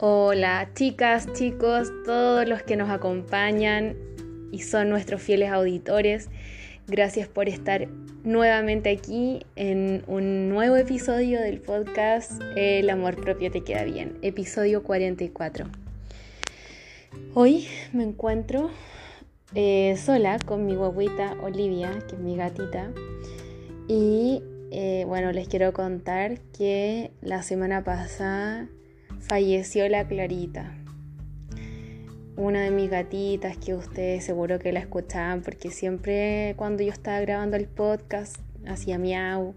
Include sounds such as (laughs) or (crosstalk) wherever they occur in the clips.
Hola chicas, chicos, todos los que nos acompañan y son nuestros fieles auditores. Gracias por estar nuevamente aquí en un nuevo episodio del podcast El amor propio te queda bien, episodio 44. Hoy me encuentro eh, sola con mi guaguita Olivia, que es mi gatita, y eh, bueno, les quiero contar que la semana pasada falleció la Clarita, una de mis gatitas que ustedes seguro que la escuchaban porque siempre cuando yo estaba grabando el podcast hacía miau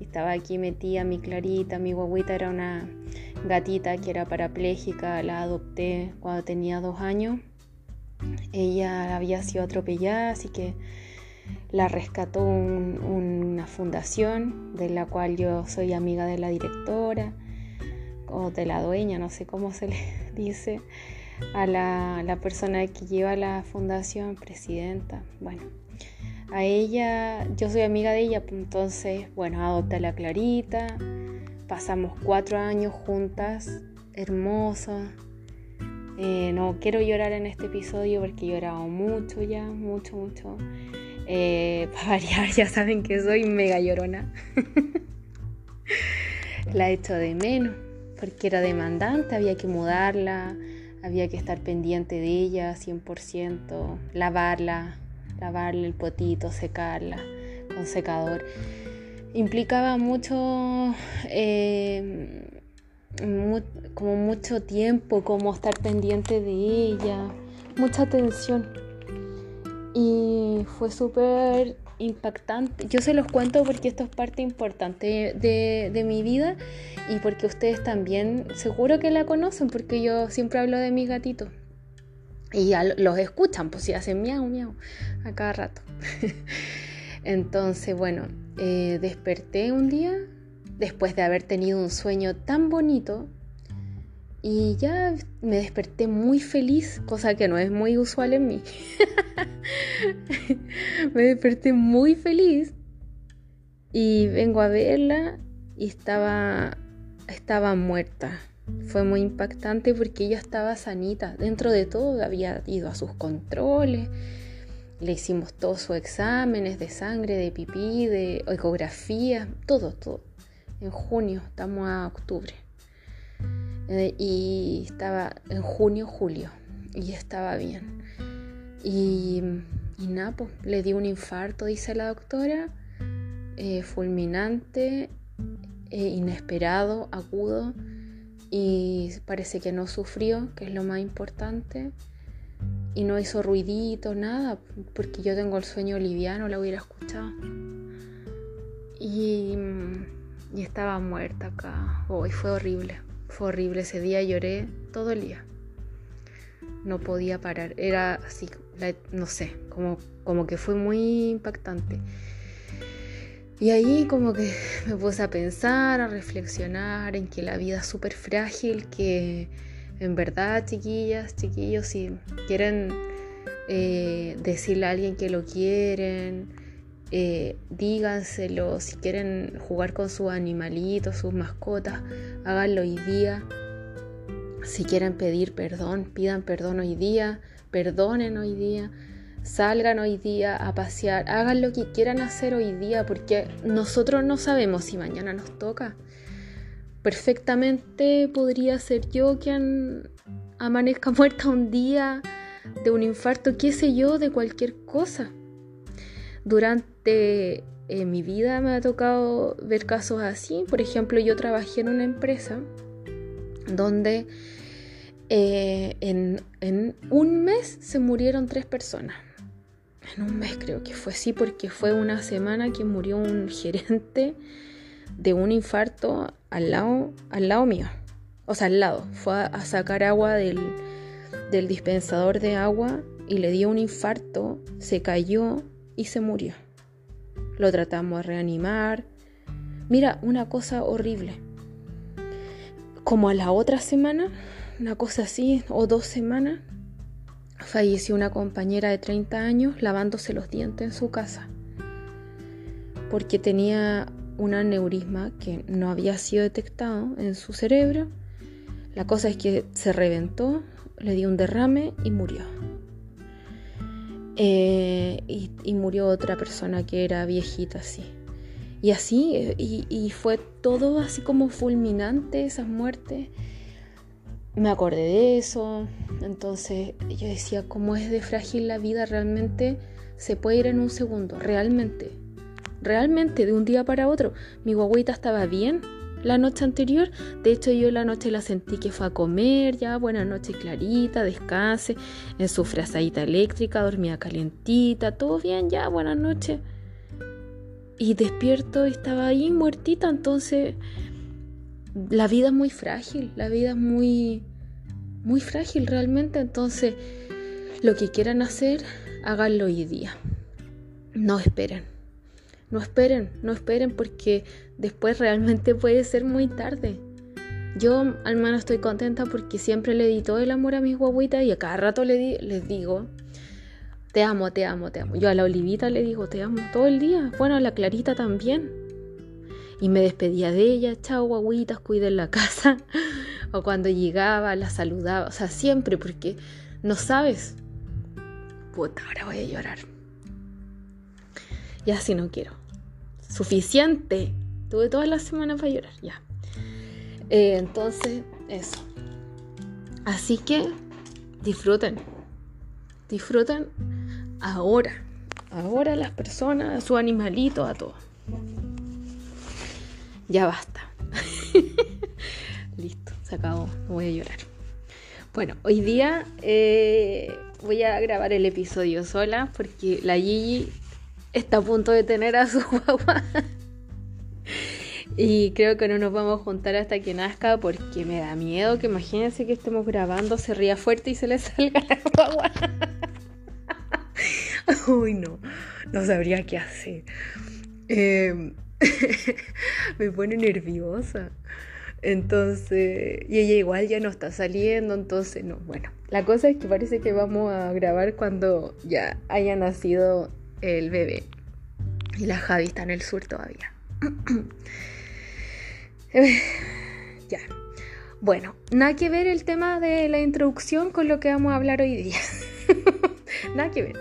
estaba aquí metida mi Clarita, mi guaguita era una gatita que era parapléjica, la adopté cuando tenía dos años. Ella había sido atropellada, así que la rescató una fundación de la cual yo soy amiga de la directora o de la dueña, no sé cómo se (laughs) le dice, a la, persona que lleva la fundación, presidenta. Bueno, a ella, yo soy amiga de ella, entonces, bueno, adopta a la Clarita, pasamos cuatro años juntas, hermosa. Eh, no quiero llorar en este episodio porque he llorado mucho ya, mucho, mucho. Eh, (laughs) para variar, ya saben que soy mega llorona. (laughs) la hecho de menos, porque era demandante, había que mudarla, había que estar pendiente de ella 100%, lavarla, lavarle el potito, secarla con secador. Implicaba mucho, eh, como mucho tiempo, como estar pendiente de ella, mucha atención y fue súper impactante. Yo se los cuento porque esto es parte importante de, mi vida y porque ustedes también seguro que la conocen porque yo siempre hablo de mis gatitos. Y los escuchan, pues si hacen miau, miau, a cada rato. (laughs) Entonces, bueno, eh, desperté un día después de haber tenido un sueño tan bonito y ya me desperté muy feliz, cosa que no es muy usual en mí. (laughs) me desperté muy feliz y vengo a verla y estaba, estaba muerta. Fue muy impactante porque ella estaba sanita. Dentro de todo había ido a sus controles. Le hicimos todos sus exámenes de sangre, de pipí, de ecografía, todo, todo. En junio, estamos a octubre. Eh, y estaba en junio, julio, y estaba bien. Y, nada, pues, le dio un infarto, dice la doctora, eh, fulminante, eh, inesperado, agudo, y parece que no sufrió, que es lo más importante, y no hizo ruidito, nada, porque yo tengo el sueño liviano, la hubiera escuchado. Y, y estaba muerta acá, hoy fue horrible. Fue horrible ese día, lloré todo el día. No podía parar, era así, no sé, como, como que fue muy impactante. Y ahí como que me puse a pensar, a reflexionar en que la vida es súper frágil, que en verdad, chiquillas, chiquillos, si quieren eh, decirle a alguien que lo quieren, eh, díganselo, si quieren jugar con sus animalitos, sus mascotas, háganlo hoy día. Si quieren pedir perdón, pidan perdón hoy día, perdonen hoy día, salgan hoy día a pasear, hagan lo que quieran hacer hoy día, porque nosotros no sabemos si mañana nos toca. Perfectamente podría ser yo quien amanezca (laughs) muerta un día de un infarto, qué sé yo, de cualquier cosa. Durante eh, mi vida me ha tocado ver casos así. Por ejemplo, yo trabajé en una empresa donde eh, en, un mes se murieron tres personas. En un mes creo que fue así porque fue una semana que murió un (laughs) gerente de un infarto al lado, al lado mío. O sea, al lado. Fue a, sacar agua del, del dispensador de agua y le dio un infarto, se cayó y se murió. Lo tratamos de reanimar. Mira, una cosa horrible. Como a la otra semana, una cosa así, o dos semanas, falleció una compañera de 30 años lavándose los dientes en su casa. Porque tenía un aneurisma que no había sido detectado en su cerebro. La cosa es que se reventó, le dio un derrame y murió. Eh, y, murió otra persona que era viejita así. Y así, y, y, fue todo así como fulminante esas muertes. Me acordé de eso, entonces yo decía, ¿cómo es de frágil la vida realmente? Se puede ir en un segundo, realmente. Realmente, de un día para otro. Mi guaguita estaba bien, la noche anterior. De hecho, yo la noche la sentí que fue a comer, ya, buena noche clarita, descanse, en su frazadita eléctrica, dormía calientita, todo bien, ya, buenas noches. Y despierto estaba ahí muertita, entonces la vida es muy frágil, la vida es muy, muy frágil realmente, entonces lo que quieran hacer, háganlo hoy día. No esperen. No esperen, no esperen porque después realmente puede ser muy tarde. Yo al menos estoy contenta porque siempre le di todo el amor a mis guaguitas y a cada rato le les digo, te amo, te amo, te amo. Yo a la Olivita le digo, te amo todo el día. Bueno, a la Clarita también. Y me despedía de ella, chao guaguitas, cuiden la casa. (laughs) o cuando llegaba la saludaba, o sea, siempre porque no sabes. Puta, ahora voy a llorar. Ya si no quiero. Suficiente. Tuve toda la semana para llorar, ya. Eh, entonces, eso. Así que disfruten. Disfruten ahora. Ahora las personas, a su animalito, a todos. Ya basta. (laughs) Listo, se acabó. No voy a llorar. Bueno, hoy día eh, voy a grabar el episodio sola porque la Gigi está a punto de tener a su (laughs) guagua. (laughs) y creo que no nos vamos a juntar hasta que nazca porque me da miedo que imagínense que estemos grabando, se ría fuerte y se le salga la (laughs) guagua. Uy, no, no sabría qué hacer. Em, (laughs) me pone nerviosa. Entonces, y ella igual ya no está saliendo, entonces no. Bueno, la cosa es que parece que vamos a grabar cuando ya haya nacido el bebé. Y la Javi está en el sur todavía. (coughs) ya. Bueno, nada que ver el tema de la introducción con lo que vamos a hablar hoy día. (laughs) nada que ver.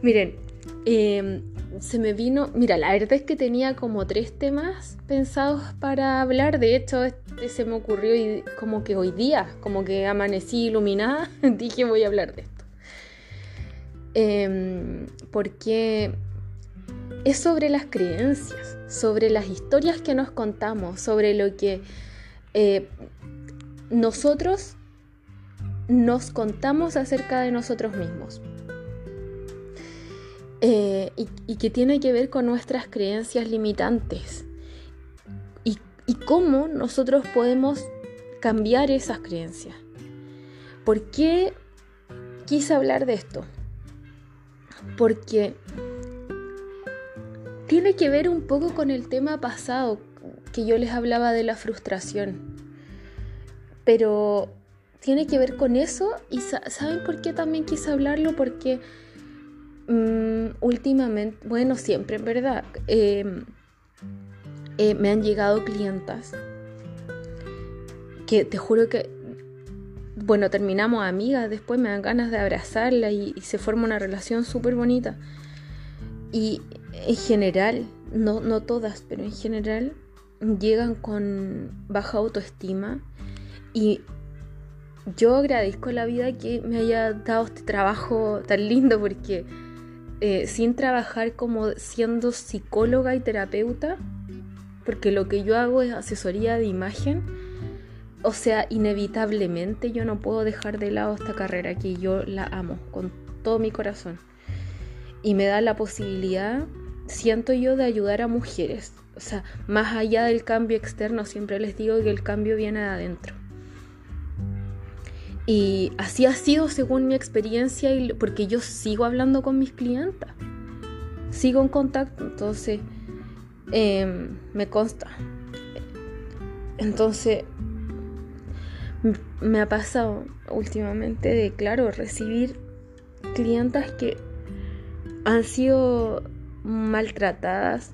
Miren, em, se me vino. Mira, la verdad es que tenía como tres temas pensados para hablar. De hecho, este se me ocurrió como que hoy día, como que amanecí iluminada, (laughs) dije voy a hablar de esto. Em, porque es sobre las creencias, sobre las historias que nos contamos, sobre lo que eh, nosotros nos contamos acerca de nosotros mismos. Eh, y, que tiene que ver con nuestras creencias limitantes y, y cómo nosotros podemos cambiar esas creencias. ¿Por qué quise hablar de esto? porque tiene que ver un poco con el tema pasado que yo les hablaba de la frustración. Pero tiene que ver con eso y ¿saben por qué también quise hablarlo? Porque mm, últimamente, bueno, siempre en verdad, em, eh, me han llegado clientas que te juro que bueno, terminamos amigas, después me dan ganas de abrazarla y, se forma una relación súper bonita. Y en general, no, no todas, pero en general llegan con baja autoestima y yo agradezco la vida que me haya dado este trabajo tan lindo porque eh, sin trabajar como siendo psicóloga y terapeuta, porque lo que yo hago es asesoría de imagen, o sea, inevitablemente yo no puedo dejar de lado esta carrera que yo la amo con todo mi corazón. Y me da la posibilidad, siento yo, de ayudar a mujeres. O sea, más allá del cambio externo, siempre les digo que el cambio viene de adentro. Y así ha sido según mi experiencia, y, porque yo sigo hablando con mis clientas. Sigo en contacto, entonces em, me consta. Entonces, me ha pasado últimamente de, claro, recibir clientas que han sido maltratadas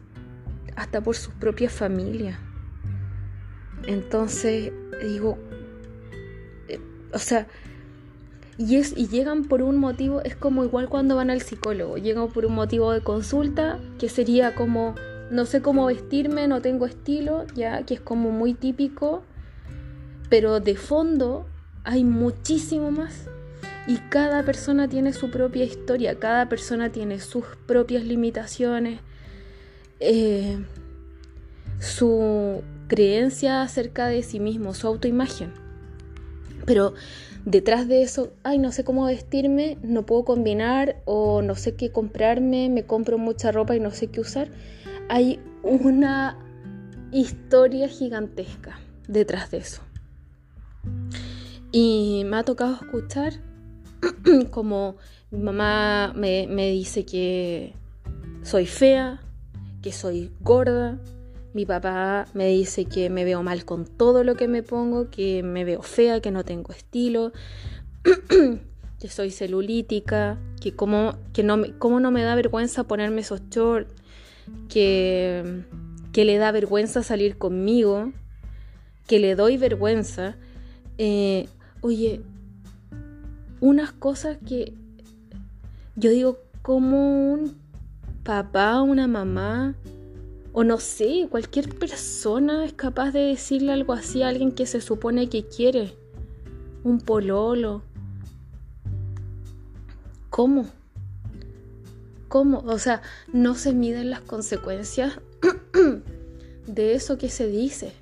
hasta por sus propias familias. Entonces digo, o sea, y, es, y llegan por un motivo, es como igual cuando van al psicólogo, llegan por un motivo de consulta, que sería como, no sé cómo vestirme, no tengo estilo, ya, que es como muy típico, pero de fondo hay muchísimo más. Y cada persona tiene su propia historia, cada persona tiene sus propias limitaciones, eh, su creencia acerca de sí mismo, su autoimagen. Pero detrás de eso, ay, no sé cómo vestirme, no puedo combinar o no sé qué comprarme, me compro mucha ropa y no sé qué usar, hay una historia gigantesca detrás de eso. Y me ha tocado escuchar (clears throat) como mi mamá me, me dice que soy fea, que soy gorda, mi papá me dice que me veo mal con todo lo que me pongo, que me veo fea, que no tengo estilo, (clears throat) que soy celulítica, que como, que no, no me da vergüenza ponerme esos shorts, que, que le da vergüenza salir conmigo, que le doy vergüenza. Eh, oye, unas cosas que yo digo, como un papá, una mamá, o no sé, cualquier persona es capaz de decirle algo así a alguien que se supone que quiere. Un pololo. ¿Cómo? ¿Cómo? O sea, no se miden las consecuencias (clears throat) de eso que se dice.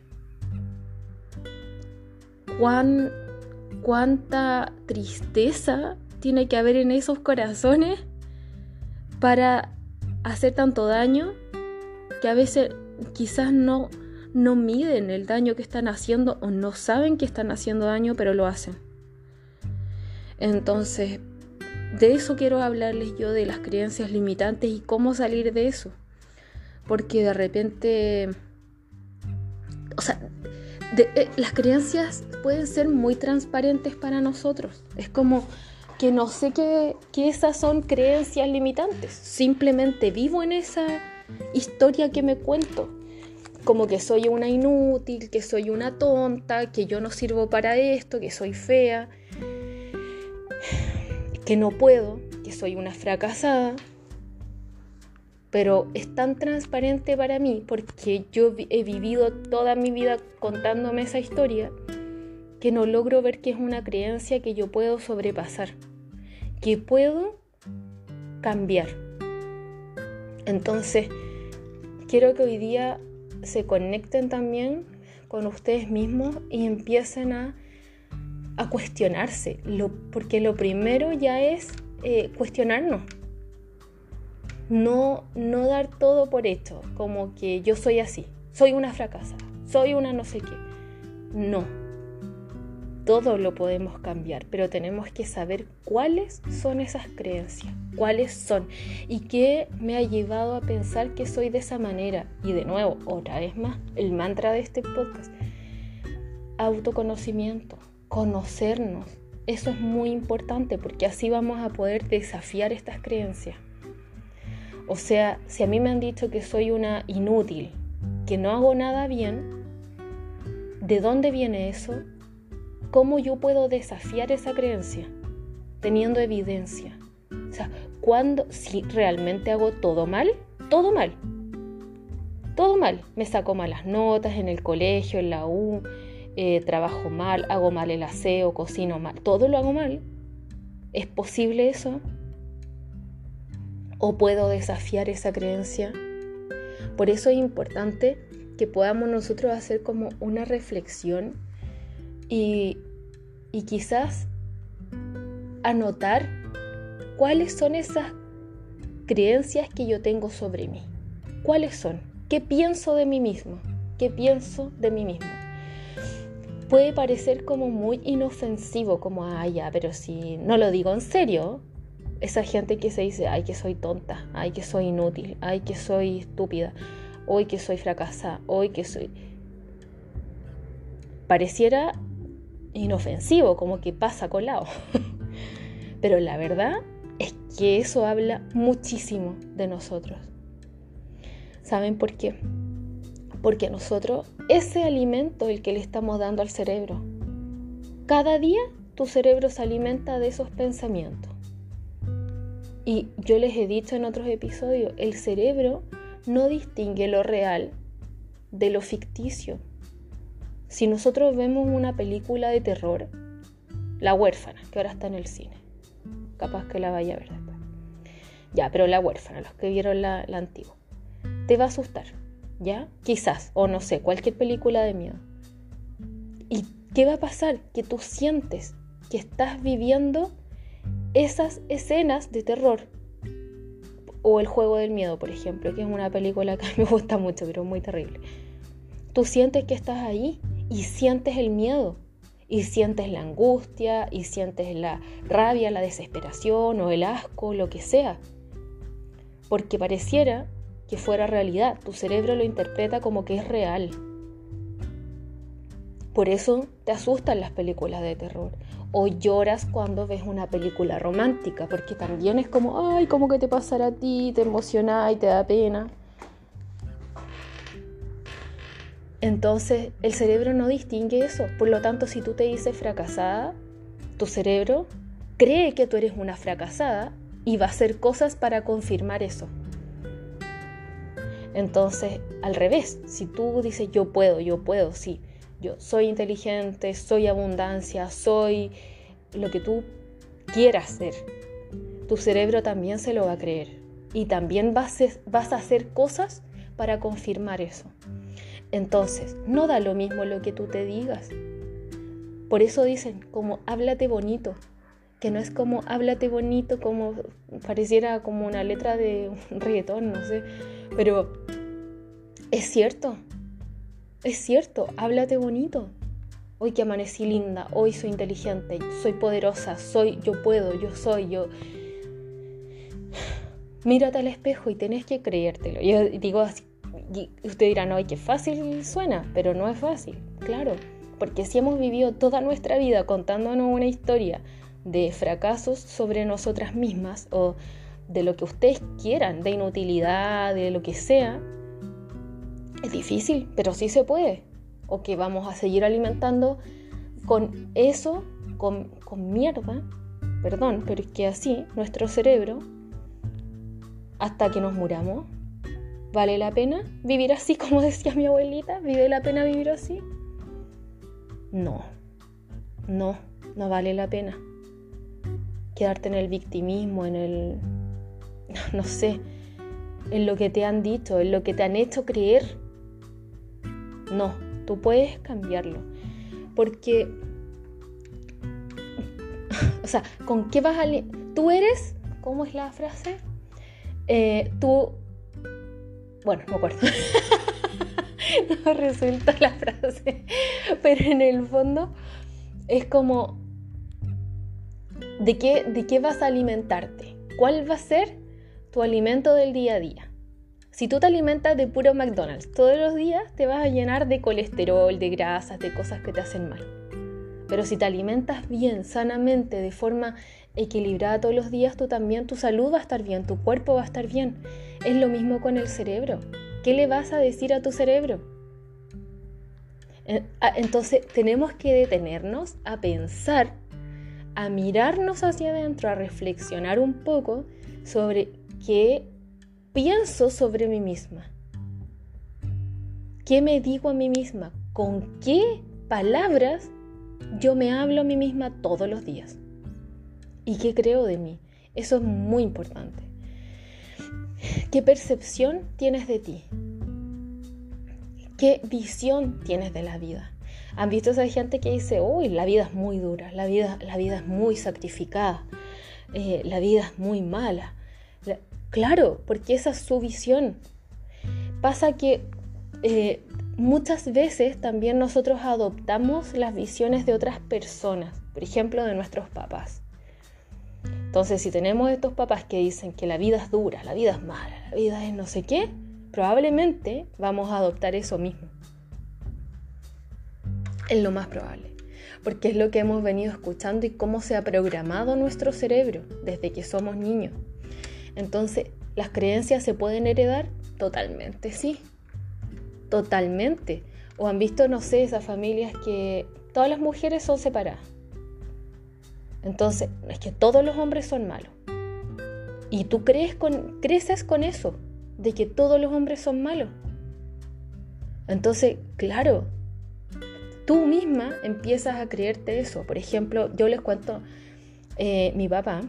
¿Cuán, ¿Cuánta tristeza tiene que haber en esos corazones para hacer tanto daño que a veces quizás no, no miden el daño que están haciendo o no saben que están haciendo daño, pero lo hacen. Entonces, de eso quiero hablarles yo, de las creencias limitantes y cómo salir de eso. Porque de repente, o sea, eh, las creencias pueden ser muy transparentes para nosotros. Es como que no sé que, que esas son creencias limitantes. Simplemente vivo en esa historia que me cuento. Como que soy una inútil, que soy una tonta, que yo no sirvo para esto, que soy fea, que no puedo, que soy una fracasada. Pero es tan transparente para mí porque yo he vivido toda mi vida contándome esa historia que no logro ver que es una creencia que yo puedo sobrepasar, que puedo cambiar. Entonces, quiero que hoy día se conecten también con ustedes mismos y empiecen a, cuestionarse, porque lo primero ya es eh, cuestionarnos. No, no dar todo por hecho, como que yo soy así, soy una fracasada, soy una no sé qué. No, todo lo podemos cambiar, pero tenemos que saber cuáles son esas creencias, cuáles son y qué me ha llevado a pensar que soy de esa manera. Y de nuevo, otra vez más, el mantra de este podcast, autoconocimiento, conocernos. Eso es muy importante porque así vamos a poder desafiar estas creencias. O sea, si a mí me han dicho que soy una inútil, que no hago nada bien, ¿de dónde viene eso? ¿Cómo yo puedo desafiar esa creencia? Teniendo evidencia. O sea, cuando, si realmente hago todo mal, todo mal. Todo mal. Me saco malas notas en el colegio, en la U, eh, trabajo mal, hago mal el aseo, cocino mal. Todo lo hago mal. ¿Es posible eso? ¿O puedo desafiar esa creencia? Por eso es importante que podamos nosotros hacer como una reflexión y, quizás anotar cuáles son esas creencias que yo tengo sobre mí. ¿Cuáles son? ¿Qué pienso de mí mismo? ¿Qué pienso de mí mismo? Puede parecer como muy inofensivo, como, ya, pero si no lo digo en serio, esa gente que se dice, ay, que soy tonta, ay, que soy inútil, ay, que soy estúpida, hoy que soy fracasada, hoy que soy... Pareciera inofensivo, como que pasa colado. (laughs) Pero la verdad es que eso habla muchísimo de nosotros. ¿Saben por qué? Porque nosotros, ese alimento el que le estamos dando al cerebro, cada día tu cerebro se alimenta de esos pensamientos. Y yo les he dicho en otros episodios, el cerebro no distingue lo real de lo ficticio. Si nosotros vemos una película de terror, La huérfana, que ahora está en el cine, capaz que la vaya a ver después. Ya, pero La huérfana, los que vieron la, la antigua, te va a asustar, ¿ya? Quizás, o no sé, cualquier película de miedo. ¿Y qué va a pasar? Que tú sientes que estás viviendo esas escenas de terror. O El juego del miedo, por ejemplo, que es una película que a mí me gusta mucho, pero muy terrible. Tú sientes que estás ahí y sientes el miedo, y sientes la angustia, y sientes la rabia, la desesperación o el asco, lo que sea. Porque pareciera que fuera realidad, tu cerebro lo interpreta como que es real. Por eso te asustan las películas de terror. O lloras cuando ves una película romántica, porque también es como, ay, como que te pasará a ti, te emociona y te da pena. Entonces el cerebro no distingue eso. Por lo tanto, si tú te dices fracasada, tu cerebro cree que tú eres una fracasada y va a hacer cosas para confirmar eso. Entonces, al revés, si tú dices yo puedo, yo puedo, sí, yo soy inteligente, soy abundancia, soy lo que tú quieras ser, tu cerebro también se lo va a creer. Y también vas a hacer cosas para confirmar eso. Entonces, no da lo mismo lo que tú te digas. Por eso dicen, como háblate bonito, que no es como háblate bonito, como pareciera como una letra de un reggaetón, no sé, pero es cierto, es cierto, háblate bonito. Hoy que amanecí linda, hoy soy inteligente, soy poderosa, soy, yo puedo, yo soy, yo. Mírate al espejo y tenés que creértelo. Yo digo así, usted dirá, no, qué fácil suena, pero no es fácil, claro, porque si hemos vivido toda nuestra vida contándonos una historia de fracasos sobre nosotras mismas o de lo que ustedes quieran, de inutilidad, de lo que sea, es difícil, pero sí se puede. O que vamos a seguir alimentando con eso, con, con mierda, perdón, pero es que así nuestro cerebro, hasta que nos muramos, ¿Vale la pena vivir así (laughs) como decía mi abuelita? ¿Vive la pena vivir así? No, no, no vale la pena. Quedarte en el victimismo, en el, (laughs) no sé, en lo que te han dicho, en lo que te han hecho creer. No, tú puedes cambiarlo. Porque, o sea, ¿con qué vas a... Tú eres, ¿cómo es la frase? Eh, tú bueno, (laughs) no me acuerdo. no resulta la frase. Pero en el fondo es como, ¿de qué, ¿de qué vas a alimentarte? ¿Cuál va a ser tu alimento del día a día? Si tú te alimentas de puro McDonald's todos los días, te vas a llenar de colesterol, de grasas, de cosas que te hacen mal. Pero si te alimentas bien, sanamente, de forma equilibrada todos los días, tú también, tu salud va a estar bien, tu cuerpo va a estar bien. Es lo mismo con el cerebro. ¿Qué le vas a decir a tu cerebro? Ah, entonces tenemos que detenernos a pensar, a mirarnos hacia adentro, a reflexionar un poco sobre qué pienso sobre mí misma. ¿Qué me digo a mí misma? ¿Con qué palabras yo me hablo a mí misma todos los días? ¿Y qué creo de mí? Eso es muy importante. ¿Qué percepción tienes de ti? ¿Qué visión tienes de la vida? ¿Han visto esa gente que dice, uy, la vida es muy dura, la vida, la vida es muy sacrificada, eh, la vida es muy mala? Claro, porque esa es su visión. Pasa que eh, muchas veces también nosotros adoptamos las visiones de otras personas, por ejemplo, de nuestros papás. Entonces, si tenemos estos papás que dicen que la vida es dura, la vida es mala, la vida es no sé qué, probablemente vamos a adoptar eso mismo. Es lo más probable, porque es lo que hemos venido escuchando y cómo se ha programado nuestro cerebro desde que somos niños. Entonces, ¿las creencias se pueden heredar? Totalmente, sí. Totalmente. O han visto, no sé, esas familias que todas las mujeres son separadas Entonces, es que todos los hombres son malos. Y tú crees con, creces con eso, de que todos los hombres son malos. Entonces, claro, tú misma empiezas a creerte eso. Por ejemplo, yo les cuento, eh, mi papá,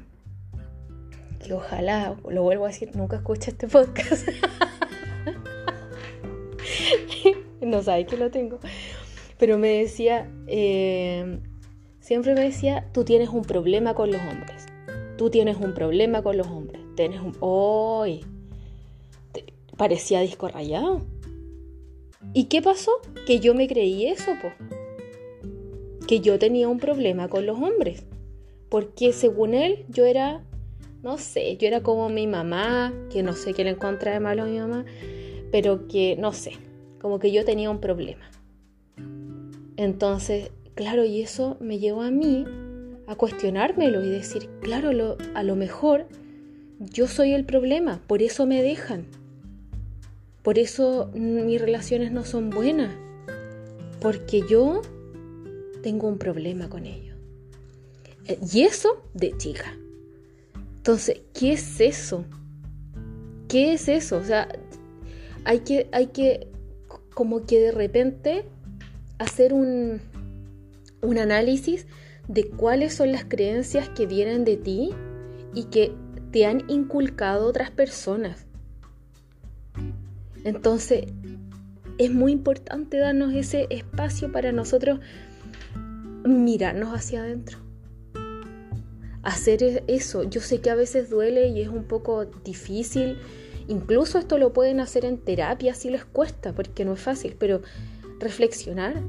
que ojalá, lo vuelvo a decir, nunca escucha este podcast. (laughs) no sabe que lo tengo. Pero me decía, eh, siempre me decía, tú tienes un problema con los hombres. Tú tienes un problema con los hombres. Tienes un... ¡Hoy! Parecía disco rayado. ¿Y qué pasó? Que yo me creí eso, po. Que yo tenía un problema con los hombres. Porque según él, yo era, no sé, yo era como mi mamá, que no sé qué le encontré de malo a mi mamá, pero que, no sé, como que yo tenía un problema. Entonces, claro, y eso me llevó a mí a cuestionármelo y decir, claro, a lo mejor yo soy el problema, por eso me dejan. Por eso mis relaciones no son buenas. Porque yo tengo un problema con ellos. Eh, y eso de chica. Entonces, ¿qué es eso? ¿Qué es eso? O sea, hay que, hay que como que de repente hacer un, un análisis de cuáles son las creencias que vienen de ti y que te han inculcado otras personas. Entonces, es muy importante darnos ese espacio para nosotros mirarnos hacia adentro. Hacer e-, eso. Yo sé que a veces duele y es un poco difícil. Incluso esto lo pueden hacer en terapia si les cuesta, porque no es fácil, pero reflexionar.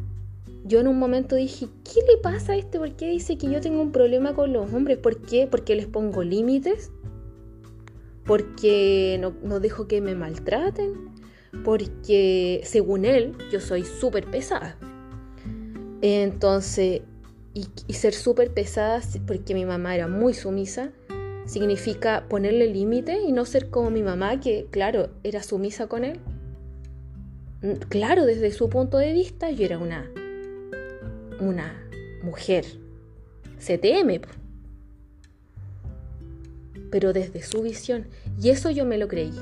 Yo en un momento dije, ¿qué le pasa a este? ¿Por qué dice que yo tengo un problema con los hombres? ¿Por qué? ¿Porque les pongo límites? ¿Porque no, no dejo que me maltraten? porque según él yo soy súper pesada. Entonces, y, ser súper pesada, porque mi mamá era muy sumisa, significa ponerle límite y no ser como mi mamá, que claro, era sumisa con él. Mm, claro, desde su punto de vista, yo era una, una mujer CTM, pero desde su visión. Y eso yo me lo creí.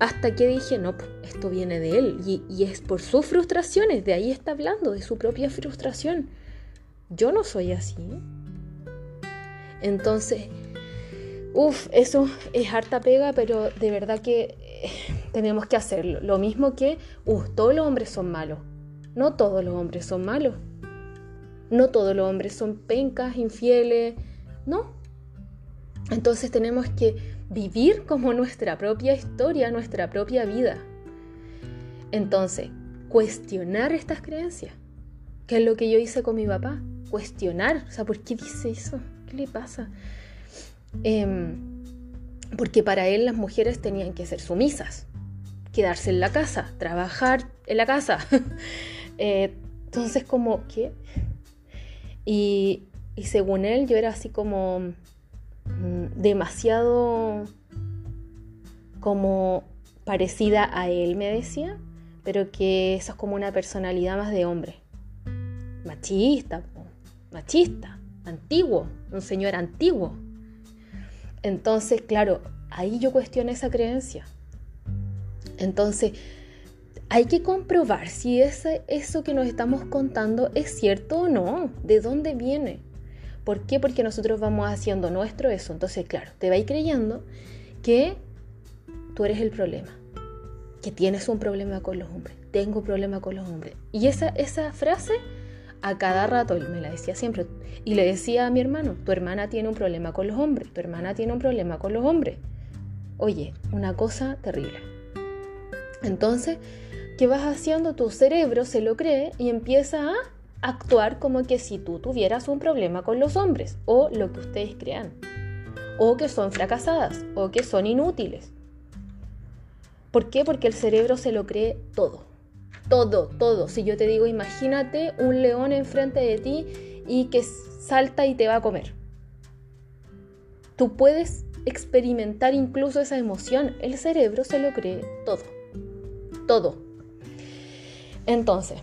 Hasta que dije, no, esto viene de él y, es por sus frustraciones, de ahí está hablando, de su propia frustración. Yo no soy así. Entonces, uff, eso es harta pega, pero de verdad que eh, tenemos que hacerlo. Lo mismo que, uff, todos los hombres son malos. No todos los hombres son malos. No todos los hombres son pencas, infieles. No. Entonces tenemos que vivir como nuestra propia historia, nuestra propia vida. Entonces, cuestionar estas creencias, que es lo que yo hice con mi papá, cuestionar, o sea, ¿por qué dice eso? ¿Qué le pasa? Em, porque para él las mujeres tenían que ser sumisas, quedarse en la casa, trabajar en la casa. (laughs) Eh, entonces, como, ¿qué? Y, y según él, yo era así como Mm, demasiado como parecida a él, me decía, pero que eso es como una personalidad más de hombre. Machista, machista, antiguo, un señor antiguo. Entonces, claro, ahí yo cuestiono esa creencia. Entonces, hay que comprobar si eso que nos estamos contando es cierto o no, de dónde viene. ¿Por qué? Porque nosotros vamos haciendo nuestro eso. Entonces, claro, te vais creyendo que tú eres el problema, que tienes un problema con los hombres. Tengo problema con los hombres. Y esa, esa frase a cada rato me la decía siempre. Y le decía a mi hermano, tu hermana tiene un problema con los hombres, tu hermana tiene un problema con los hombres. Oye, una cosa terrible. Entonces, ¿qué vas haciendo? Tu cerebro se lo cree y empieza a actuar como que si tú tuvieras un problema con los hombres o lo que ustedes crean, o que son fracasadas o que son inútiles. ¿Por qué? Porque el cerebro se lo cree todo. Todo, todo. Si yo te digo, imagínate un león enfrente de ti y que salta y te va a comer. Tú puedes experimentar incluso esa emoción. El cerebro se lo cree todo. Todo. Entonces,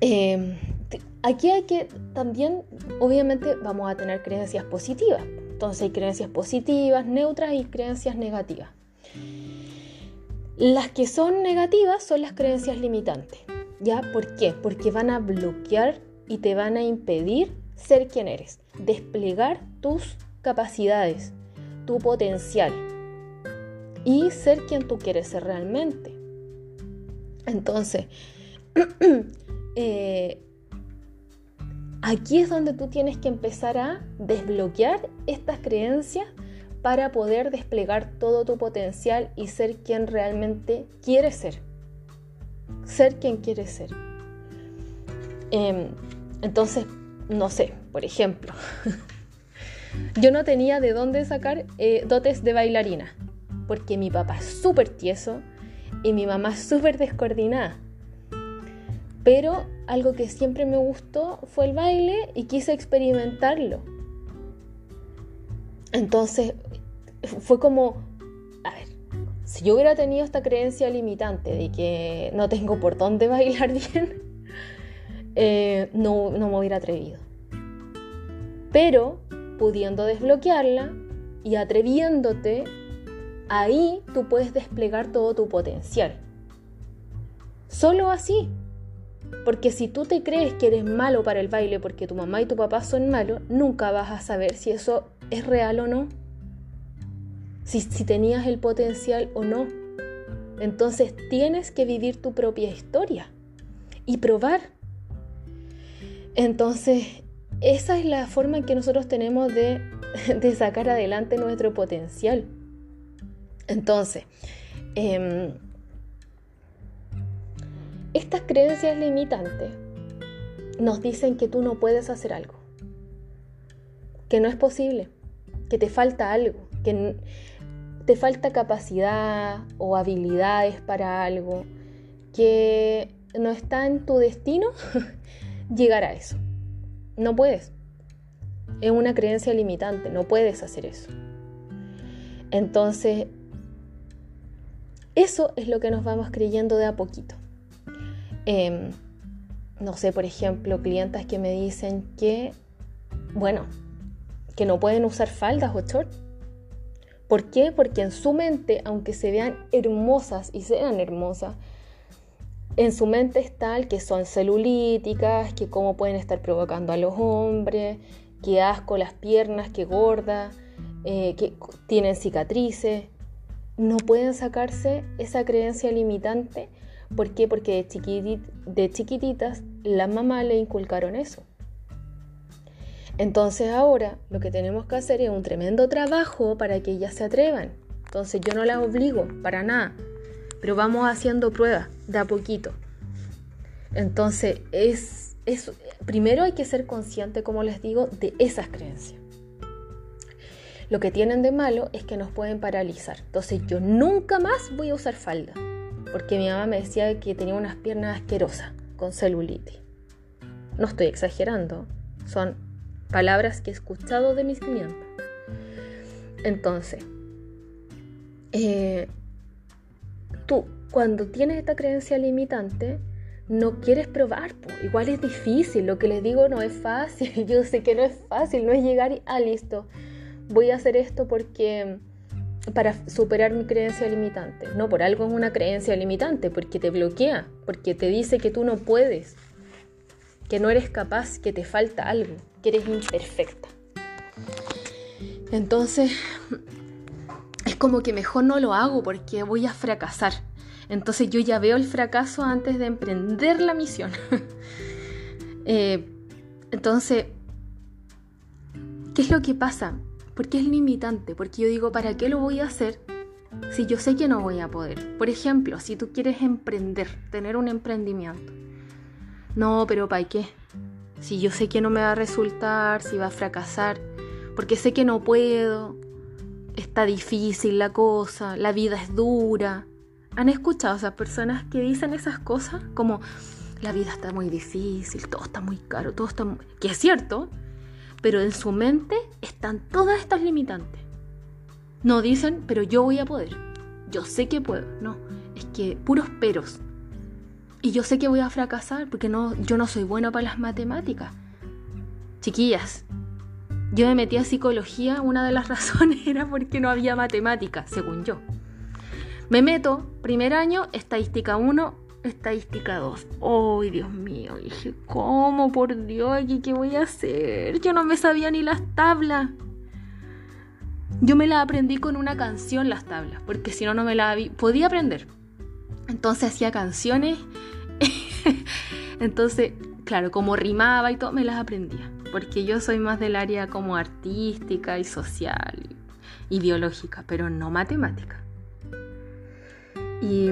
Em, aquí hay que también, obviamente, vamos a tener creencias positivas. Entonces hay creencias positivas, neutras y creencias negativas. Las que son negativas son las creencias limitantes. ¿Ya? ¿Por qué? Porque van a bloquear y te van a impedir ser quien eres, desplegar tus capacidades, tu potencial y ser quien tú quieres ser realmente. Entonces, (clears throat) eh, aquí es donde tú tienes que empezar a desbloquear estas creencias para poder desplegar todo tu potencial y ser quien realmente quieres ser. Ser quien quieres ser. Em, entonces, no sé, por ejemplo, (laughs) yo no tenía de dónde sacar eh, dotes de bailarina, porque mi papá es súper tieso y mi mamá es súper descoordinada. Pero algo que siempre me gustó fue el baile y quise experimentarlo. Entonces fue como, a ver, si yo hubiera tenido esta creencia limitante de que no tengo por dónde (laughs) bailar bien, eh, no, no me hubiera atrevido. Pero pudiendo desbloquearla y atreviéndote, ahí tú puedes desplegar todo tu potencial. Solo así. Porque si tú te crees que eres malo para el baile porque tu mamá y tu papá son malos, nunca vas a saber si eso es real o no. Si, si tenías el potencial o no. Entonces tienes que vivir tu propia historia y probar. Entonces, esa es la forma en que nosotros tenemos de, (laughs) de sacar adelante nuestro potencial. Entonces, eh, estas creencias limitantes nos dicen que tú no puedes hacer algo, que no es posible, que te falta algo, que te falta capacidad o habilidades para algo, que no está en tu destino (laughs) llegar a eso. No puedes. Es una creencia limitante, no puedes hacer eso. Entonces, eso es lo que nos vamos creyendo de a poquito. Em, no sé, por ejemplo, clientas que me dicen que, bueno, que no pueden usar faldas o shorts. ¿Por qué? Porque en su mente, aunque se vean hermosas y sean hermosas, en su mente está el que son celulíticas, que cómo pueden estar provocando a los hombres, que asco las piernas, que gorda, eh, que tienen cicatrices. No pueden sacarse esa creencia limitante ¿Por qué? Porque de, chiquititas la mamá le inculcaron eso. Entonces ahora lo que tenemos que hacer es un tremendo trabajo para que ellas se atrevan. Entonces yo no las obligo para nada, pero vamos haciendo pruebas de a poquito. Entonces es, es primero hay que ser consciente, como les digo, de esas creencias. Lo que tienen de malo es que nos pueden paralizar. Entonces yo nunca más voy a usar falda porque mi mamá me decía que tenía unas piernas asquerosas con celulitis. No estoy exagerando, son palabras que he escuchado de mis clientes. Entonces, eh, tú cuando tienes esta creencia limitante, no quieres probar, igual es difícil, lo que les digo no es fácil, (laughs) yo sé que no es fácil, no es llegar y, ah, listo, voy a hacer esto porque para superar mi creencia limitante. No, por algo es una creencia limitante, porque te bloquea, porque te dice que tú no puedes, que no eres capaz, que te falta algo, que eres imperfecta. Entonces, es como que mejor no lo hago porque voy a fracasar. Entonces yo ya veo el fracaso antes de emprender la misión. (laughs) Eh, entonces, ¿qué es lo que pasa? Porque es limitante, porque yo digo, ¿para qué lo voy a hacer si yo sé que no voy a poder? Por ejemplo, si tú quieres emprender, tener un emprendimiento. No, pero ¿para qué? Si yo sé que no me va a resultar, si va a fracasar, porque sé que no puedo, está difícil la cosa, la vida es dura. ¿Han escuchado a esas personas que dicen esas cosas? Como la vida está muy difícil, todo está muy caro, todo está muy... que es cierto, pero en su mente están todas estas limitantes. No dicen, pero yo voy a poder, yo sé que puedo, no, es que puros peros. Y yo sé que voy a fracasar porque no, yo no soy bueno para las matemáticas. Chiquillas, yo me metí a psicología, una de las (laughs) razones era porque no había matemáticas, según yo. Me meto, primer año, estadística 1, estadística 2. ¡Ay, Dios mío! Dije, ¿cómo? Por Dios, ¿qué voy a hacer? Yo no me sabía ni las tablas. Yo me las aprendí con una canción las tablas, porque si no, no me las podía aprender. Entonces hacía canciones. (laughs) Entonces, claro, como rimaba y todo, me las aprendía. Porque yo soy más del área como artística y social y biológica, pero no matemática. Y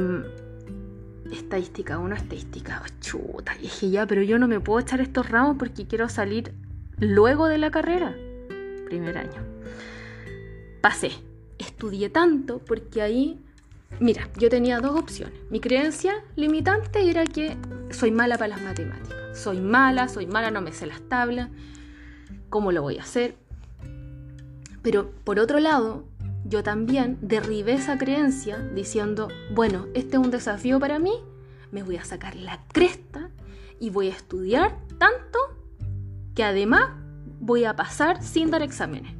estadística una estadística, oh, chuta. Y dije, ya, pero yo no me puedo echar estos ramos porque quiero salir luego de la carrera. Primer año. Pasé. Estudié tanto porque ahí, mira, yo tenía dos opciones. Mi creencia limitante era que soy mala para las matemáticas. Soy mala, soy mala, no me sé las tablas. ¿Cómo lo voy a hacer? Pero por otro lado, yo también derribé esa creencia diciendo, bueno, este es un desafío para mí, me voy a sacar la cresta y voy a estudiar tanto que además voy a pasar sin dar exámenes.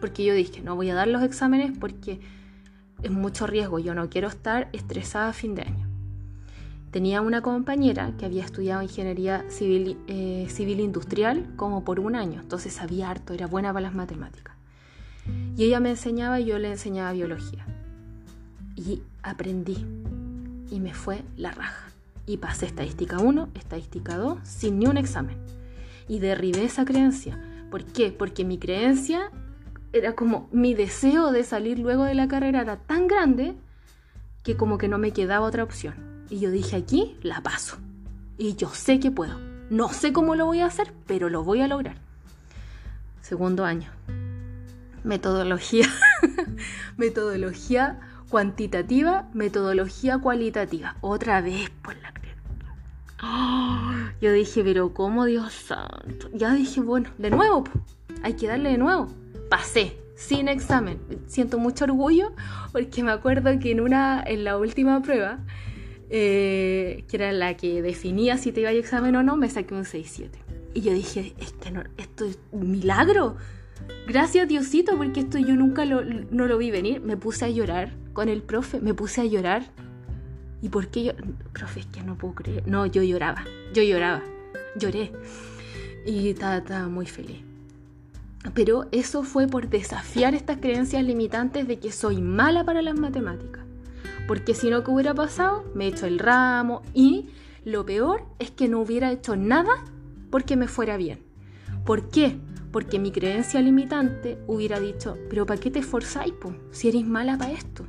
Porque yo dije, no voy a dar los exámenes porque es mucho riesgo, yo no quiero estar estresada a fin de año. Tenía una compañera que había estudiado ingeniería civil, eh, civil industrial como por un año, entonces sabía harto, era buena para las matemáticas. Y ella me enseñaba y yo le enseñaba biología. Y aprendí. Y me fue la raja. Y pasé estadística 1, estadística 2, sin ni un examen. Y derribé esa creencia. ¿Por qué? Porque mi creencia era como mi deseo de salir luego de la carrera era tan grande que como que no me quedaba otra opción. Y yo dije aquí la paso. Y yo sé que puedo. No sé cómo lo voy a hacer, pero lo voy a lograr. Segundo año metodología, (laughs) metodología cuantitativa, metodología cualitativa. Otra vez por la (gasps) Yo dije, pero ¿cómo Dios santo? Ya dije, bueno, de nuevo, hay que darle de nuevo. Pasé, sin examen. Siento mucho orgullo porque me acuerdo que en una, en la última prueba, eh, que era la que definía si te iba a examen o no, me saqué un 6-7. Y yo dije, es no, esto es un milagro. Gracias Diosito, porque esto yo nunca lo, no lo vi venir. Me puse a llorar con el profe, me puse a llorar. ¿Y por qué yo? Profe, es que no puedo creer. No, yo lloraba, yo lloraba, lloré. Y estaba, muy feliz. Pero eso fue por desafiar estas creencias limitantes de que soy mala para las matemáticas. Porque si no, ¿qué hubiera pasado? Me he hecho el ramo y lo peor es que no hubiera hecho nada porque me fuera bien. ¿Por qué? Porque mi creencia limitante hubiera dicho, pero ¿para qué te esforzáis, si eres mala para esto?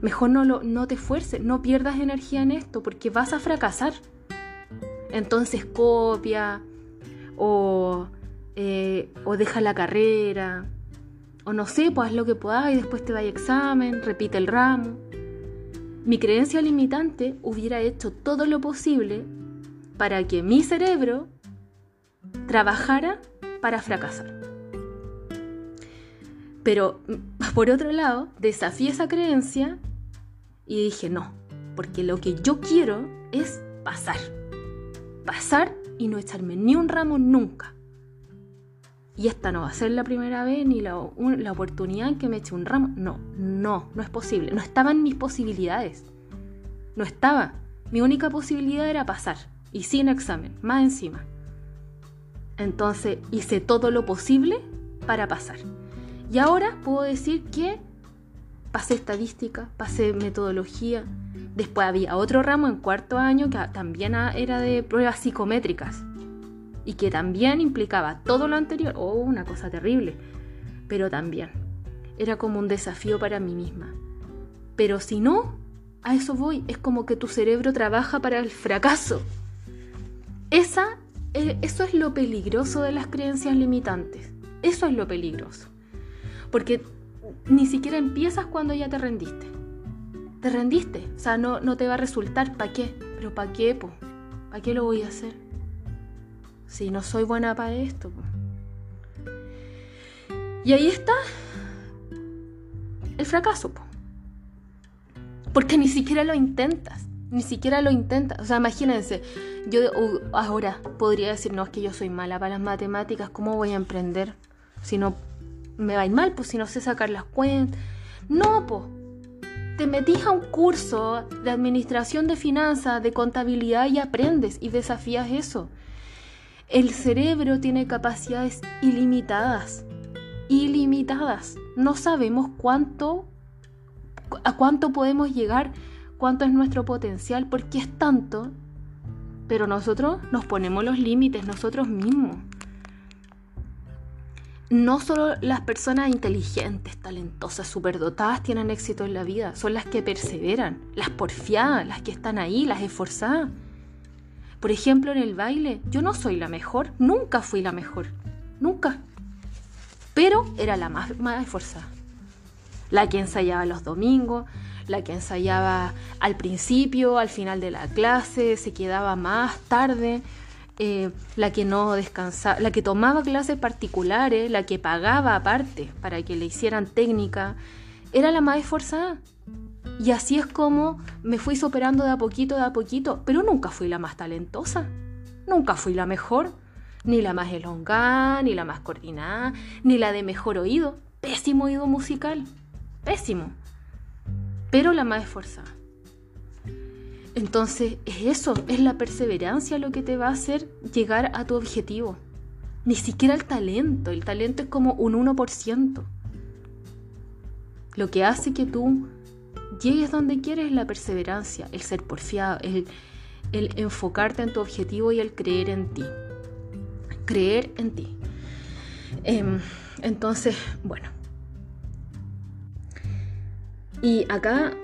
Mejor no, lo, no te esfuerces, no pierdas energía en esto, porque vas a fracasar. Entonces copia, o, eh, o deja la carrera, o no sé, pues haz lo que puedas y después te vaya examen, repite el ramo. Mi creencia limitante hubiera hecho todo lo posible para que mi cerebro trabajara para fracasar. Pero por otro lado, desafié esa creencia y dije, no, porque lo que yo quiero es pasar. Pasar y no echarme ni un ramo nunca. Y esta no va a ser la primera vez ni la, la oportunidad que me eche un ramo. No, no, no es posible. No estaban mis posibilidades. No estaba. Mi única posibilidad era pasar. Y sin examen, más encima. Entonces hice todo lo posible para pasar. Y ahora puedo decir que pasé estadística, pasé metodología. Después había otro ramo en cuarto año que también era de pruebas psicométricas y que también implicaba todo lo anterior. Oh, una cosa terrible. Pero también era como un desafío para mí misma. Pero si no, a eso voy. Es como que tu cerebro trabaja para el fracaso. Esa eh, eso es lo peligroso de las creencias limitantes. Eso es lo peligroso. Porque ni siquiera empiezas cuando ya te rendiste. Te rendiste. O sea, no, no te va a resultar. ¿Para qué? Pero ¿para qué, po? ¿Para qué lo voy a hacer? Si no soy buena para esto. Y ahí está el fracaso. Po. Porque ni siquiera lo intentas. Ni siquiera lo intenta. O sea, imagínense, yo ahora podría decir, no, es que yo soy mala para las matemáticas, ¿cómo voy a emprender? Si no me va a ir mal, pues si no sé sacar las cuentas. No, pues. Te metís a un curso de administración de finanzas, de contabilidad y aprendes y desafías eso. El cerebro tiene capacidades ilimitadas. Ilimitadas. No sabemos cuánto a cuánto podemos llegar, cuánto es nuestro potencial, porque es tanto, pero nosotros nos ponemos los límites nosotros mismos. No solo las personas inteligentes, talentosas, superdotadas tienen éxito en la vida, son las que perseveran, las porfiadas, las que están ahí, las esforzadas. Por ejemplo, en el baile, yo no soy la mejor, nunca fui la mejor, nunca. Pero era la más, más esforzada la que ensayaba los domingos, la que ensayaba al principio, al final de la clase, se quedaba más tarde, eh, la que no descansaba, la que tomaba clases particulares, la que pagaba aparte para que le hicieran técnica, era la más esforzada. Y así es como me fui superando de a poquito, de a poquito, pero nunca fui la más talentosa, nunca fui la mejor, ni la más elongada, ni la más coordinada, ni la de mejor oído, pésimo oído musical pésimo, pero la más esforzada. Entonces es eso, es la perseverancia lo que te va a hacer llegar a tu objetivo. Ni siquiera el talento, el talento es como un 1%. Lo que hace que tú llegues donde quieres es la perseverancia, el ser porfiado, el, enfocarte en tu objetivo y el creer en ti. Creer en ti. Em, entonces, bueno, y acá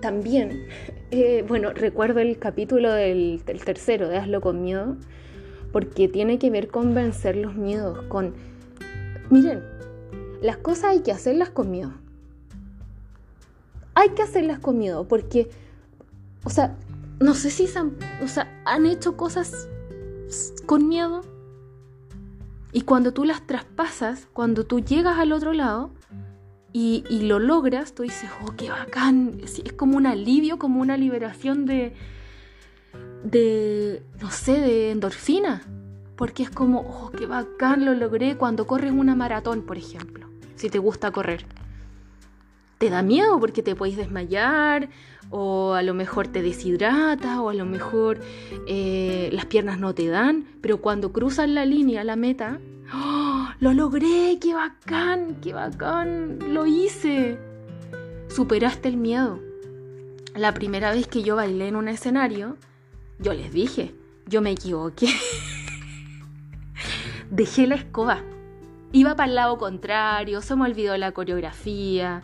también, (laughs) eh, bueno, recuerdo el capítulo del, tercero de Hazlo con miedo, porque tiene que ver con vencer los miedos, con... Miren, las cosas hay que hacerlas con miedo. Hay que hacerlas con miedo, porque, o sea, no sé si han, o sea, han hecho cosas con miedo. Y cuando tú las traspasas, cuando tú llegas al otro lado, y, lo logras, tú dices, oh, qué bacán. Es, como un alivio, como una liberación de, de, no sé, de endorfina. Porque es como, oh, qué bacán, lo logré cuando corres una maratón, por ejemplo, si te gusta correr. Te da miedo porque te puedes desmayar, o a lo mejor te deshidratas, o a lo mejor eh, las piernas no te dan, pero cuando cruzas la línea, la meta, ¡Oh! ¡Lo logré! ¡Qué bacán! ¡Qué bacán! ¡Lo hice! Superaste el miedo. La primera vez que yo bailé en un escenario, yo les dije, yo me equivoqué. (laughs) Dejé la escoba. Iba para el lado contrario, se me olvidó la coreografía,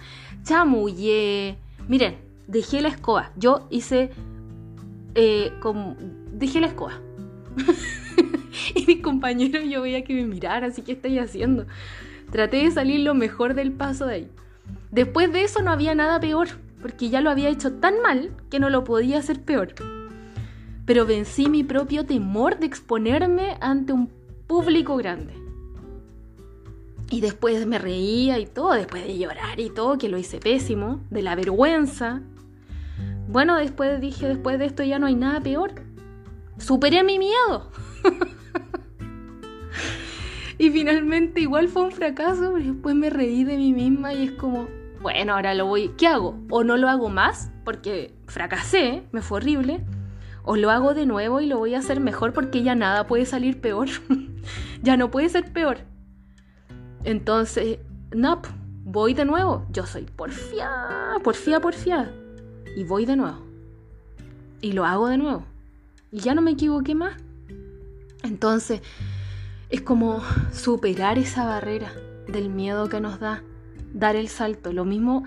chamullé. Miren, dejé la escoba. Yo hice... Eh, dejé la escoba. (laughs) y mis compañeros yo veía que me miraran, así que estoy haciendo. Traté de salir lo mejor del paso de ahí. Después de eso no había nada peor, porque ya lo había hecho tan mal que no lo podía hacer peor. Pero vencí mi propio temor de exponerme ante un público grande. Y después me reía y todo, después de llorar y todo, que lo hice pésimo, de la vergüenza. Bueno, después dije, después de esto ya no hay nada peor. Superé mi miedo. (laughs) y finalmente igual fue un fracaso, pero después me reí de mí misma y es como, bueno, ahora lo voy, ¿qué hago? O no lo hago más porque fracasé, me fue horrible, o lo hago de nuevo y lo voy a hacer mejor porque ya nada puede salir peor, (laughs) ya no puede ser peor. Entonces, no, voy de nuevo, yo soy porfía, porfía, porfía, y voy de nuevo. Y lo hago de nuevo. Y ya no me equivoqué más. Entonces, es como superar esa barrera del miedo que nos da, dar el salto. Lo mismo,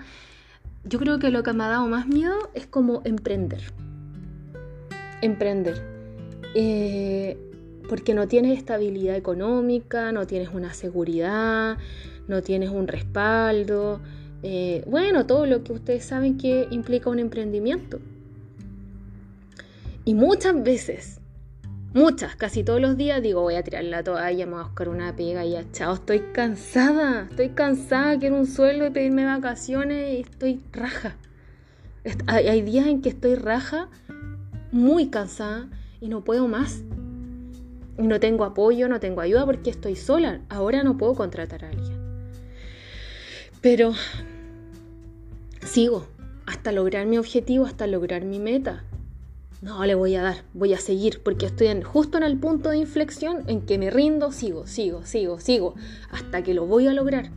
yo creo que lo que me ha dado más miedo es como emprender. Emprender. Eh, porque no tienes estabilidad económica, no tienes una seguridad, no tienes un respaldo. Eh, bueno, todo lo que ustedes saben que implica un emprendimiento. Y muchas veces Muchas, casi todos los días digo, voy a tirar la toalla, me voy a buscar una pega y ya, chao, estoy cansada, estoy cansada, quiero un sueldo y pedirme vacaciones y estoy raja. Hay días en que estoy raja, muy cansada y no puedo más. No tengo apoyo, no tengo ayuda porque estoy sola. Ahora no puedo contratar a alguien. Pero sigo hasta lograr mi objetivo, hasta lograr mi meta. No le voy a dar, voy a seguir porque estoy justo en el punto de inflexión en que me rindo, sigo, sigo, sigo, sigo, hasta que lo voy a lograr.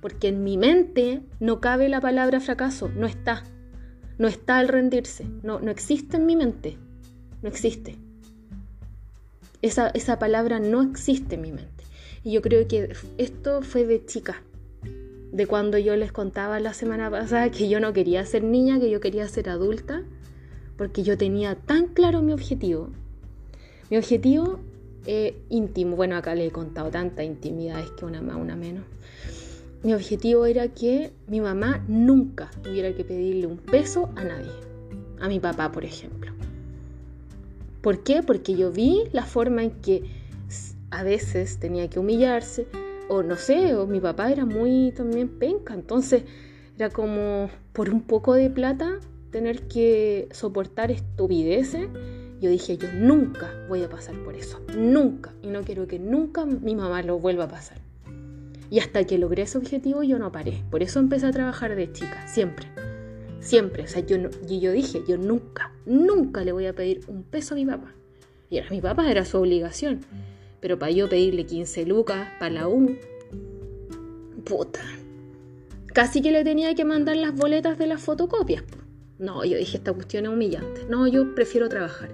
Porque en mi mente no cabe la palabra fracaso, no está. No está al rendirse, no, no existe en mi mente, no existe. Esa, esa palabra no existe en mi mente. Y yo creo que esto fue de chica, de cuando yo les contaba la semana pasada que yo no quería ser niña, que yo quería ser adulta, porque yo tenía tan claro mi objetivo. Mi objetivo eh, íntimo, bueno, acá le he contado tantas intimidades que una más, una menos. Mi objetivo era que mi mamá nunca tuviera que pedirle un peso a nadie, a mi papá, por ejemplo. ¿Por qué? Porque yo vi la forma en que a veces tenía que humillarse, o no sé, o mi papá era muy también penca, entonces era como por un poco de plata tener que soportar estupideces. Yo dije, yo nunca voy a pasar por eso, nunca, y no quiero que nunca mi mamá lo vuelva a pasar. Y hasta que logré ese objetivo yo no paré, por eso empecé a trabajar de chica, siempre. Siempre, o sea, yo, y yo dije, yo nunca, nunca le voy a pedir un peso a mi papá. Y era mi papá, era su obligación. Pero para yo pedirle 15 lucas para la U, puta. Casi que le tenía que mandar las boletas de las fotocopias. No, yo dije, esta cuestión es humillante. No, yo prefiero trabajar.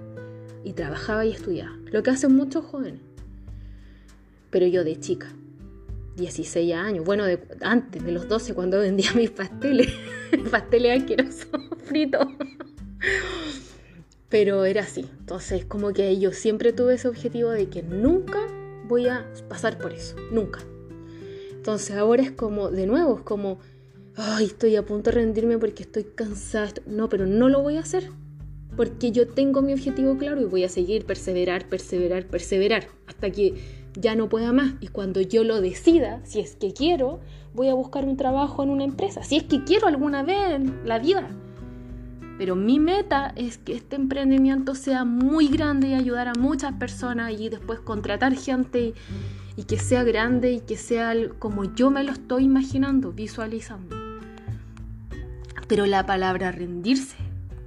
Y trabajaba y estudiaba, lo que hacen muchos jóvenes. Pero yo de chica, 16 años, bueno, antes de los 12 cuando vendía mis pasteles, (laughs) pasteles asquerosos, (laughs) fritos. Pero era así, entonces como que yo siempre tuve ese objetivo de que nunca voy a pasar por eso, nunca. Entonces ahora es como, de nuevo, es como, ay, estoy a punto de rendirme porque estoy cansada. No, pero no lo voy a hacer. Porque yo tengo mi objetivo claro y voy a seguir, perseverar, perseverar, perseverar, hasta que ya no pueda más. Y cuando yo lo decida, si es que quiero, voy a buscar un trabajo en una empresa. Si es que quiero alguna vez en la vida. Pero mi meta es que este emprendimiento sea muy grande y ayudar a muchas personas y después contratar gente y, que sea grande y que sea como yo me lo estoy imaginando, visualizando. Pero la palabra rendirse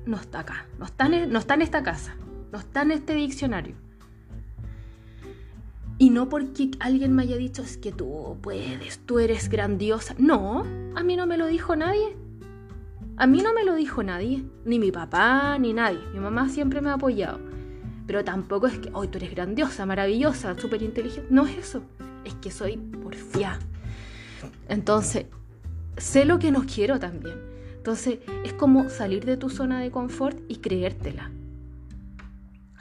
no está acá, no está no está en esta casa, no está en este diccionario. Y no porque alguien me haya dicho es que tú puedes, tú eres grandiosa. No, a mí no me lo dijo nadie. A mí no me lo dijo nadie, ni mi papá, ni nadie. Mi mamá siempre me ha apoyado. Pero tampoco es que, hoy tú eres grandiosa, maravillosa, súper inteligente. No es eso. Es que soy porfía. Entonces, sé lo que no quiero también. Entonces, es como salir de tu zona de confort y creértela.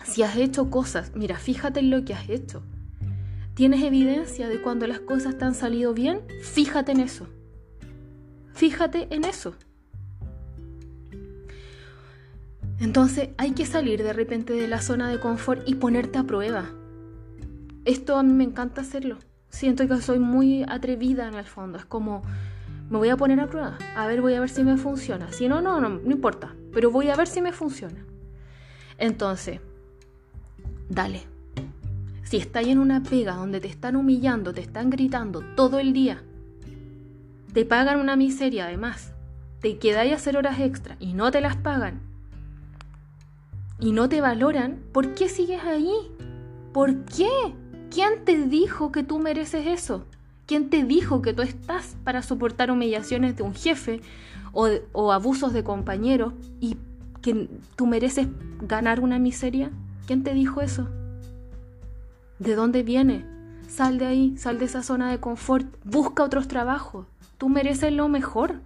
Si has hecho cosas, mira, fíjate en lo que has hecho. ¿Tienes evidencia de cuando las cosas te han salido bien? Fíjate en eso. Fíjate en eso. Entonces hay que salir de repente de la zona de confort y ponerte a prueba. Esto a mí me encanta hacerlo. Siento que soy muy atrevida en el fondo. Es como, me voy a poner a prueba. A ver, voy a ver si me funciona. Si no, no, no, no importa. Pero voy a ver si me funciona. Entonces, dale, si estás en una pega donde te están humillando, te están gritando todo el día, te pagan una miseria además, te quedáis a hacer horas extra y no te las pagan, y no te valoran, ¿por qué sigues ahí? ¿Por qué? ¿Quién te dijo que tú mereces eso? ¿Quién te dijo que tú estás para soportar humillaciones de un jefe o, o abusos de compañeros y que tú mereces ganar una miseria? ¿Quién te dijo eso? ¿De dónde viene? Sal de ahí, sal de esa zona de confort, busca otros trabajos. Tú mereces lo mejor.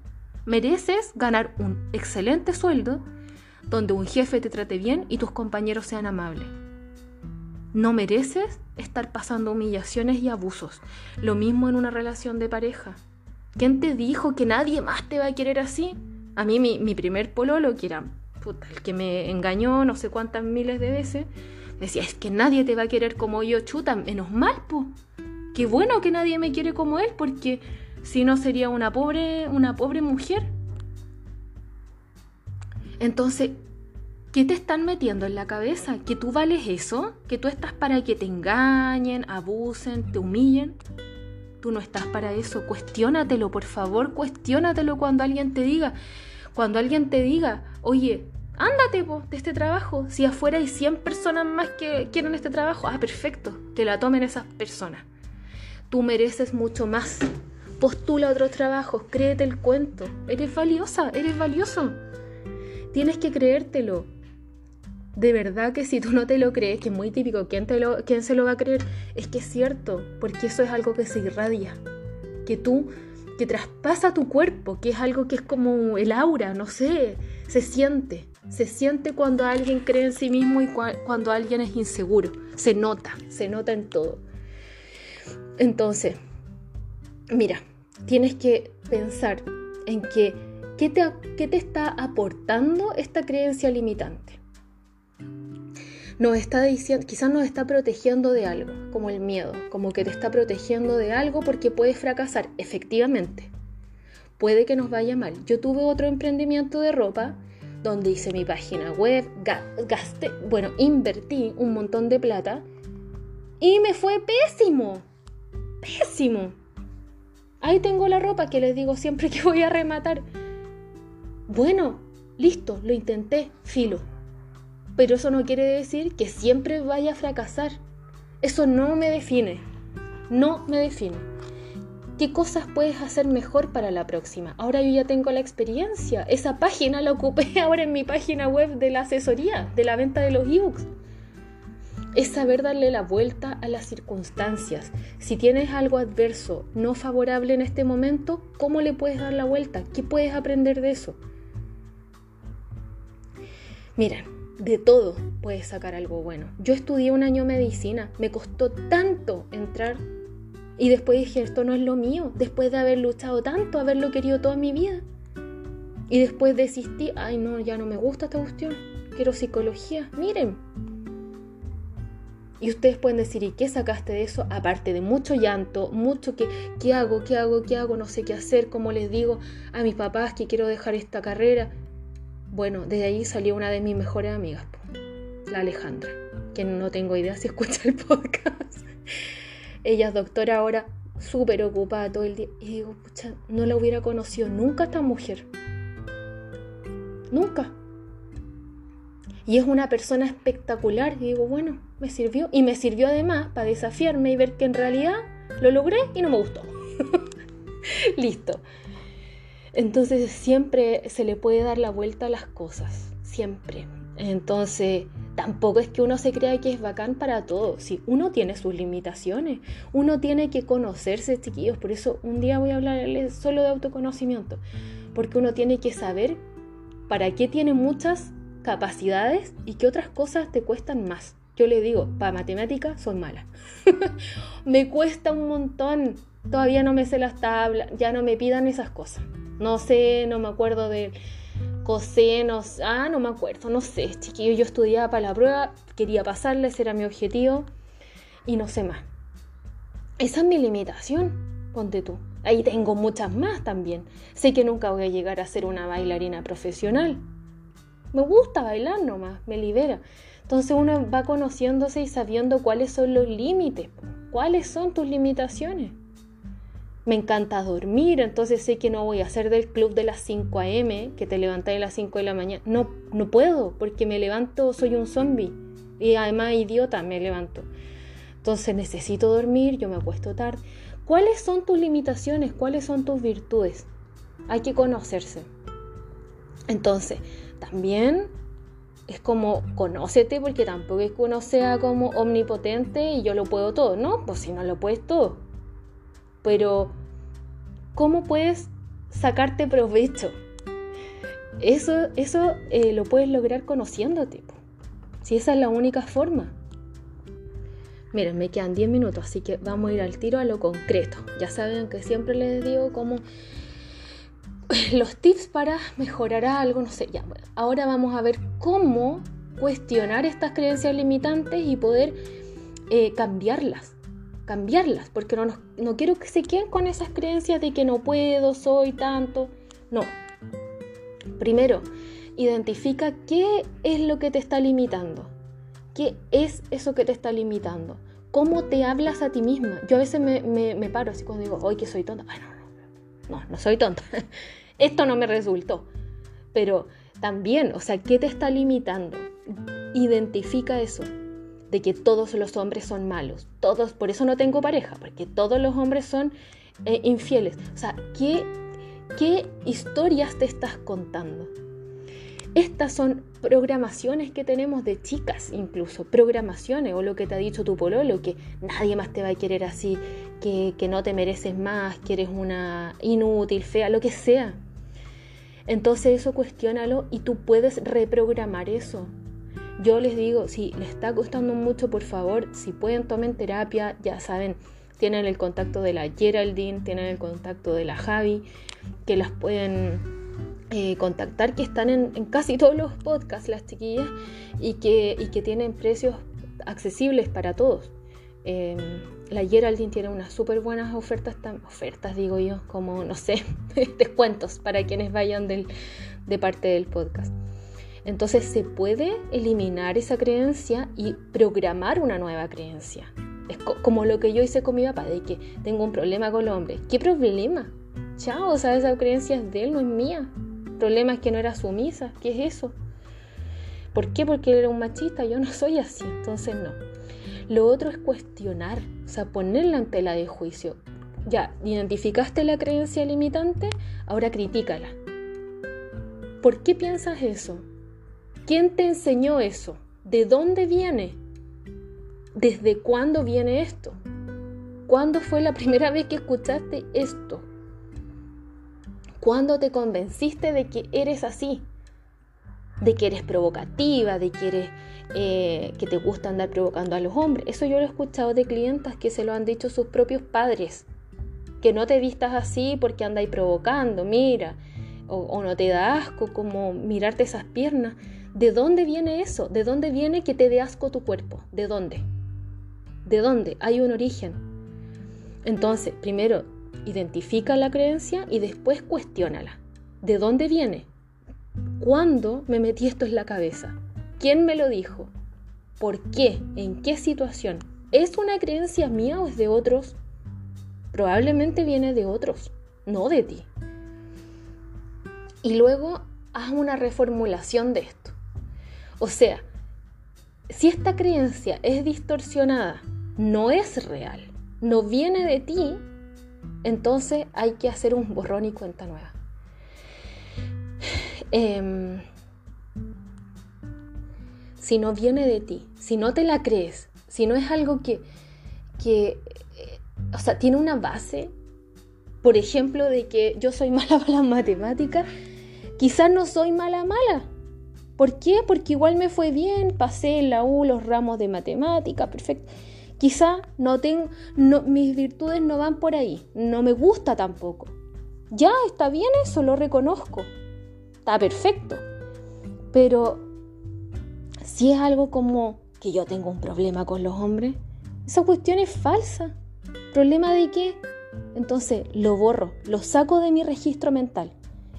Mereces ganar un excelente sueldo donde un jefe te trate bien y tus compañeros sean amables. No mereces estar pasando humillaciones y abusos. Lo mismo en una relación de pareja. ¿Quién te dijo que nadie más te va a querer así? A mí mi, primer pololo, que era el que me engañó no sé cuántas miles de veces, Decía, es que nadie te va a querer como yo, chuta, menos mal, po. Qué bueno que nadie me quiere como él, porque si no sería una pobre, una pobre mujer. Entonces, ¿qué te están metiendo en la cabeza? ¿Que tú vales eso? ¿Que tú estás para que te engañen, abusen, te humillen? Tú no estás para eso. Cuestiónatelo, por favor, cuestiónatelo cuando alguien te diga. Cuando alguien te diga, oye, ándate de este trabajo. Si afuera hay 100 personas más que quieren este trabajo, ah, perfecto, que la tomen esas personas. Tú mereces mucho más. Postula otros trabajos, créete el cuento. Eres valiosa, eres valioso. Tienes que creértelo. De verdad que si tú no te lo crees, que es muy típico, ¿quién, te lo, ¿quién se lo va a creer? Es que es cierto, porque eso es algo que se irradia. Que tú, que traspasa tu cuerpo, que es algo que es como el aura, no sé, se siente. Se siente cuando alguien cree en sí mismo y cuando alguien es inseguro. Se nota, se nota en todo. Entonces, mira, tienes que pensar en que ¿Qué te, está aportando esta creencia limitante? Nos está diciendo, quizás nos está protegiendo de algo, como el miedo, como que te está protegiendo de algo porque puedes fracasar, efectivamente. Puede que nos vaya mal. Yo tuve otro emprendimiento de ropa donde hice mi página web, gasté, bueno, invertí un montón de plata y me fue pésimo. Pésimo. Ahí tengo la ropa que les digo siempre que voy a rematar. Bueno, listo, lo intenté, filo. Pero eso no quiere decir que siempre vaya a fracasar. Eso no me define. No me define. ¿Qué cosas puedes hacer mejor para la próxima? Ahora yo ya tengo la experiencia. Esa página la ocupé (laughs) ahora en mi página web de la asesoría, de la venta de los ebooks. Es saber darle la vuelta a las circunstancias. Si tienes algo adverso, no favorable en este momento, ¿cómo le puedes dar la vuelta? ¿Qué puedes aprender de eso? Miren, de todo puedes sacar algo bueno. Yo estudié un año medicina, me costó tanto entrar y después dije, esto no es lo mío, después de haber luchado tanto, haberlo querido toda mi vida. Y después desistí, ay no, ya no me gusta esta cuestión, quiero psicología, miren. Y ustedes pueden decir, ¿y qué sacaste de eso? Aparte de mucho llanto, mucho que, ¿qué hago? ¿Qué hago? ¿Qué hago? No sé qué hacer, como les digo a mis papás que quiero dejar esta carrera. Bueno, de ahí salió una de mis mejores amigas, la Alejandra, que no tengo idea si (laughs) escucha el podcast. Ella es doctora ahora, súper ocupada todo el día. Y digo, pucha, no la hubiera conocido nunca esta mujer. Nunca. Y es una persona espectacular. Y digo, bueno, me sirvió. Y me sirvió además para desafiarme y ver que en realidad lo logré y no me gustó. (laughs) Listo. Entonces siempre se le puede dar la vuelta a las cosas, siempre. Entonces tampoco es que uno se crea que es bacán para todo. Si uno tiene sus limitaciones, uno tiene que conocerse, chiquillos. Por eso un día voy a hablarles solo de autoconocimiento, porque uno tiene que saber para qué tiene muchas capacidades y qué otras cosas te cuestan más. Yo le digo, para matemáticas soy mala. (laughs) me cuesta un montón. Todavía no me sé las tablas, ya no me pidan esas cosas. No sé, no me acuerdo de cosenos. Ah, no me acuerdo, no sé, chiquillo. Yo estudiaba para la prueba, quería pasarla, ese era mi objetivo y no sé más. Esa es mi limitación, ponte tú. Ahí tengo muchas más también. Sé que nunca voy a llegar a ser una bailarina profesional. Me gusta bailar nomás, me libera. Entonces uno va conociéndose y sabiendo cuáles son los límites, cuáles son tus limitaciones me encanta dormir, entonces sé que no voy a hacer del club de las 5 a.m., que te levantas a las 5 de la mañana. No, no puedo, porque me levanto, soy un zombie. Y además, idiota, me levanto. Entonces necesito dormir, yo me acuesto tarde. ¿Cuáles son tus limitaciones? ¿Cuáles son tus virtudes? Hay que conocerse. Entonces, también es como conócete, porque tampoco es que uno sea como omnipotente y yo lo puedo todo, ¿no? Pues si no lo puedes todo pero ¿cómo puedes sacarte provecho? Eso, eso eh, lo puedes lograr conociéndote. Si esa es la única forma. Miren, me quedan 10 minutos, así que vamos a ir al tiro a lo concreto. Ya saben que siempre les digo como (laughs) los tips para mejorar algo, no sé, ya. Ahora vamos a ver cómo cuestionar estas creencias limitantes y poder eh, cambiarlas cambiarlas, porque no, no quiero que se queden con esas creencias de que no puedo, soy tanto. No. Primero, Identifica qué es lo que te está limitando. ¿Qué es eso que te está limitando? ¿Cómo te hablas a ti misma? Yo a veces me, me, paro así cuando digo, hoy que soy tonta. Ay, no, no, no, no soy tonta. (laughs) Esto no me resultó. Pero también, o sea, ¿qué te está limitando? Identifica eso, de que todos los hombres son malos. Todos, por eso no tengo pareja, porque todos los hombres son eh, infieles. O sea, ¿qué, ¿qué historias te estás contando? Estas son programaciones que tenemos de chicas incluso, programaciones o lo que te ha dicho tu pololo, que nadie más te va a querer así, que, no te mereces más, que eres una inútil, fea, lo que sea. Entonces eso cuestiónalo y tú puedes reprogramar eso. Yo les digo, si les está costando mucho, por favor, si pueden tomen terapia, ya saben, tienen el contacto de la Geraldine, tienen el contacto de la Javi, que las pueden eh, contactar, que están en, casi todos los podcasts las chiquillas y que, y que tienen precios accesibles para todos. Em, la Geraldine tiene unas súper buenas ofertas, ofertas digo yo, como, no sé, (laughs) descuentos para quienes vayan del, de parte del podcast. Entonces se puede eliminar esa creencia y programar una nueva creencia. Es como lo que yo hice con mi papá, de que tengo un problema con el hombre. ¿Qué problema? Chao, o sea, esa creencia es de él, no es mía problema es que no era sumisa. ¿Qué es eso? ¿Por qué? Porque él era un machista. Yo no soy así. Entonces no. Lo otro es cuestionar, o sea, ponerla en tela de juicio. Ya, identificaste la creencia limitante, ahora critícala. ¿Por qué piensas eso? ¿Quién te enseñó eso? ¿De dónde viene? ¿Desde cuándo viene esto? ¿Cuándo fue la primera vez que escuchaste esto? ¿Cuándo te convenciste de que eres así? De que eres provocativa, de eh, que te gusta andar provocando a los hombres. Eso yo lo he escuchado de clientas que se lo han dicho sus propios padres. Que no te vistas así porque andáis provocando, mira. O, o no te da asco como mirarte esas piernas. ¿De dónde viene eso? ¿De dónde viene que te dé asco tu cuerpo? ¿De dónde? ¿De dónde? Hay un origen. Entonces, primero, Identifica la creencia y después cuestiónala. ¿De dónde viene? ¿Cuándo me metí esto en la cabeza? ¿Quién me lo dijo? ¿Por qué? ¿En qué situación? ¿Es una creencia mía o es de otros? Probablemente viene de otros, no de ti. Y luego haz una reformulación de esto. O sea, si esta creencia es distorsionada, no es real, no viene de ti, entonces hay que hacer un borrón y cuenta nueva. Em, si no viene de ti, si no te la crees, si no es algo que, que eh, o sea, tiene una base, por ejemplo, de que yo soy (laughs) mala para las matemáticas, quizás no soy mala mala. ¿Por qué? Porque igual me fue bien, pasé en la U los ramos de matemática, perfecto. Quizá no tengo, mis virtudes no van por ahí, no me gusta tampoco. Ya está bien eso, lo reconozco. Está perfecto. Pero si es algo como que yo tengo un problema con los hombres, esa cuestión es falsa. ¿Problema de qué? Entonces lo borro, lo saco de mi registro mental.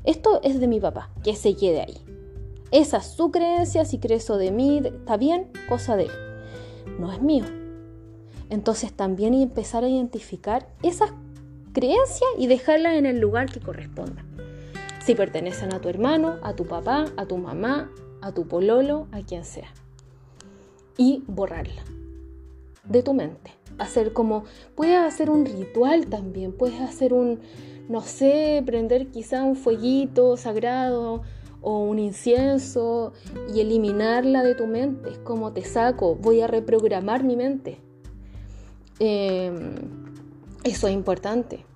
Esto es de mi papá, que se quede ahí. Esa es su creencia, si cree eso de mí, está bien, cosa de él. No es mío. Entonces también empezar a identificar esas creencias y dejarlas en el lugar que corresponda. Si pertenecen a tu hermano, a tu papá, a tu mamá, a tu pololo, a quien sea. Y borrarla de tu mente. Hacer como, puedes hacer un ritual también, puedes hacer un, no sé, prender quizá un fueguito sagrado o un incienso y eliminarla de tu mente. Es como te saco, voy a reprogramar mi mente. Em, eso es importante.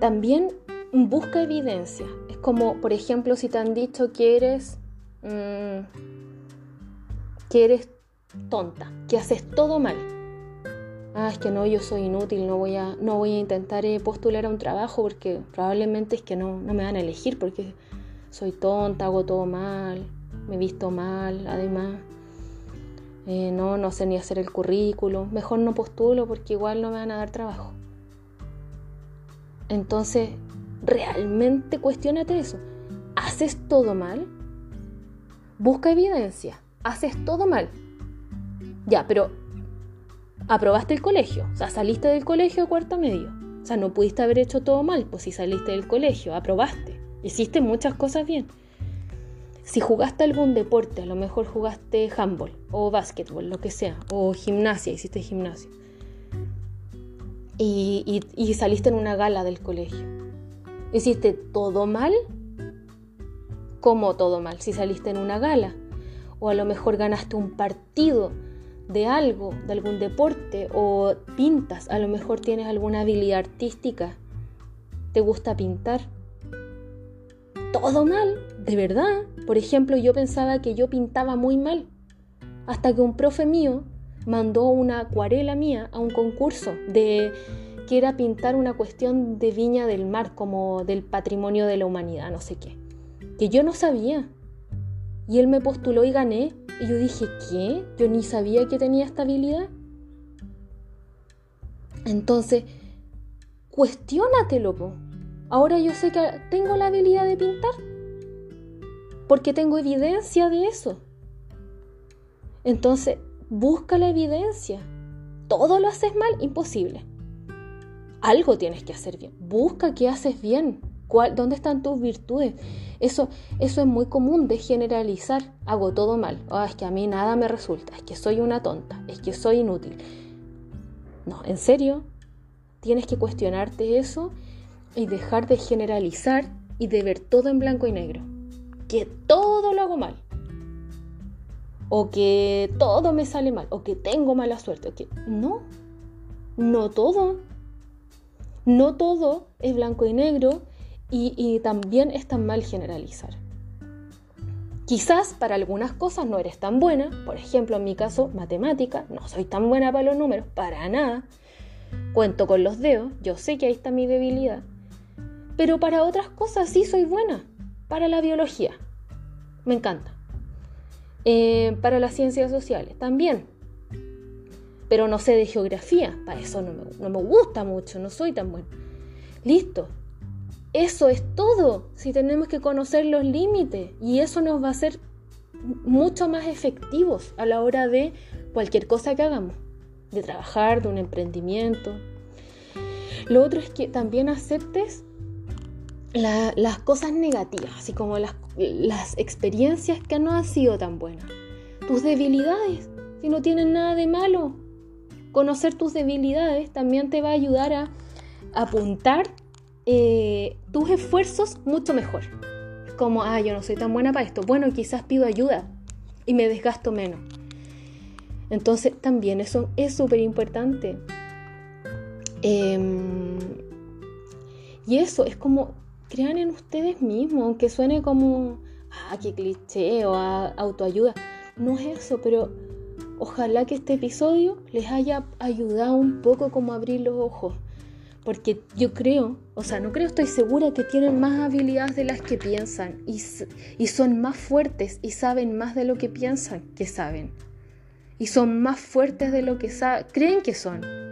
También busca evidencia. Es como, por ejemplo, si te han dicho que eres, mm, que eres tonta, que haces todo mal. Ah, es que no, yo soy inútil, no voy a, no voy a intentar eh, postular a un trabajo porque probablemente es que no, no me van a elegir porque soy tonta, hago todo mal, me visto mal, además. Eh, no, no sé ni hacer el currículo, mejor no postulo porque igual no me van a dar trabajo. Entonces, realmente cuestionate eso. ¿Haces todo mal? Busca evidencia. ¿Haces todo mal? Ya, pero aprobaste el colegio, o sea, saliste del colegio a cuarto medio. O sea, no pudiste haber hecho todo mal, pues si saliste del colegio, aprobaste, hiciste muchas cosas bien. Si jugaste algún deporte, a lo mejor jugaste handball o básquetbol, lo que sea, o gimnasia, hiciste gimnasio. Y, y saliste en una gala del colegio. ¿Hiciste todo mal? ¿Cómo todo mal? Si saliste en una gala. O a lo mejor ganaste un partido de algo, de algún deporte, o pintas, a lo mejor tienes alguna habilidad artística, te gusta pintar. Todo mal, de verdad. Por ejemplo, yo pensaba que yo pintaba muy mal, hasta que un profe mío mandó una acuarela mía a un concurso de que era pintar una cuestión de viña del mar, como del patrimonio de la humanidad, no sé qué, que yo no sabía. Y él me postuló y gané. Y yo dije, ¿qué? Yo ni sabía que tenía esta habilidad. Entonces, cuestiónatelo, po. Ahora yo sé que tengo la habilidad de pintar. Porque tengo evidencia de eso. Entonces, busca la evidencia. Todo lo haces mal, imposible. Algo tienes que hacer bien. Busca qué haces bien. ¿Dónde están tus virtudes? Eso, eso es muy común de generalizar. Hago todo mal. Oh, es que a mí nada me resulta. Es que soy una tonta. Es que soy inútil. No, en serio. Tienes que cuestionarte eso y dejar de generalizar y de ver todo en blanco y negro. Que todo lo hago mal. O que todo me sale mal. O que tengo mala suerte. O que... No. No todo. No todo es blanco y negro y, también es tan mal generalizar. Quizás para algunas cosas no eres tan buena, por ejemplo en mi caso matemática, no soy tan buena para los números, para nada. Cuento con los dedos, yo sé que ahí está mi debilidad. Pero para otras cosas sí soy buena, para la biología, me encanta. Eh, para las ciencias sociales también. Pero no sé de geografía, para eso no me, no me gusta mucho, no soy tan buena. Listo, eso es todo. Si tenemos que conocer los límites y eso nos va a hacer mucho más efectivos a la hora de cualquier cosa que hagamos, de trabajar, de un emprendimiento. Lo otro es que también aceptes las cosas negativas, así como las, las experiencias que no han sido tan buenas. Tus debilidades, si no tienen nada de malo. Conocer tus debilidades también te va a ayudar a apuntar eh, tus esfuerzos mucho mejor. Como, ah, yo no soy tan buena para esto. Bueno, quizás pido ayuda y me desgasto menos. Entonces, también eso es súper importante. Em, y eso es como, crean en ustedes mismos, aunque suene como, ah, qué cliché o autoayuda. No es eso, pero ojalá que este episodio les haya ayudado un poco como abrir los ojos porque yo creo, o sea, no creo, estoy segura que tienen más habilidades de las que piensan y, y son más fuertes y saben más de lo que piensan que saben. Y son más fuertes de lo que creen que son.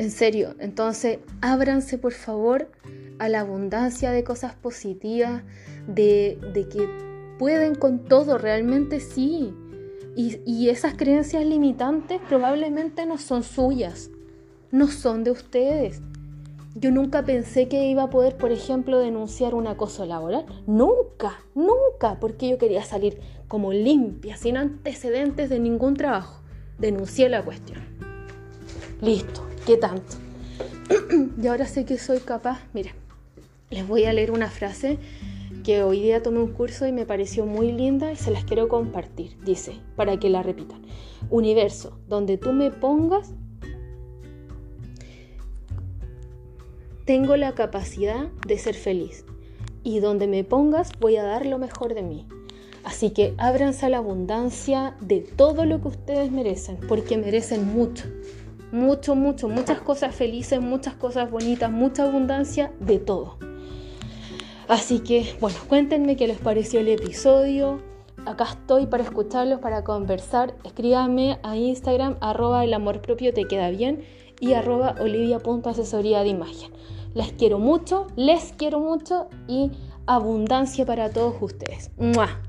En serio, entonces ábranse por favor a la abundancia de cosas positivas, de, que pueden con todo, realmente sí. Y, y esas creencias limitantes probablemente no son suyas no son de ustedes. Yo nunca pensé que iba a poder, por ejemplo, denunciar un acoso laboral. Nunca, nunca, porque yo quería salir como limpia, sin antecedentes de ningún trabajo. Denuncié la cuestión. Listo, ¿qué tanto? (clears throat) y ahora sé que soy capaz. Mira, les voy a leer una frase que hoy día tomé un curso y me pareció muy linda y se las quiero compartir. Dice, para que la repitan. Universo, donde tú me pongas, tengo la capacidad de ser feliz y donde me pongas voy a dar lo mejor de mí. Así que ábranse a la abundancia de todo lo que ustedes merecen, porque merecen mucho, mucho, mucho, muchas cosas felices, muchas cosas bonitas, mucha abundancia de todo. Así que, bueno, cuéntenme qué les pareció el episodio. Acá estoy para escucharlos, para conversar. Escríbame a Instagram, arroba el amor propio te queda bien y arroba olivia.asesoría de imagen. Les quiero mucho, les quiero mucho y abundancia para todos ustedes. ¡Mua!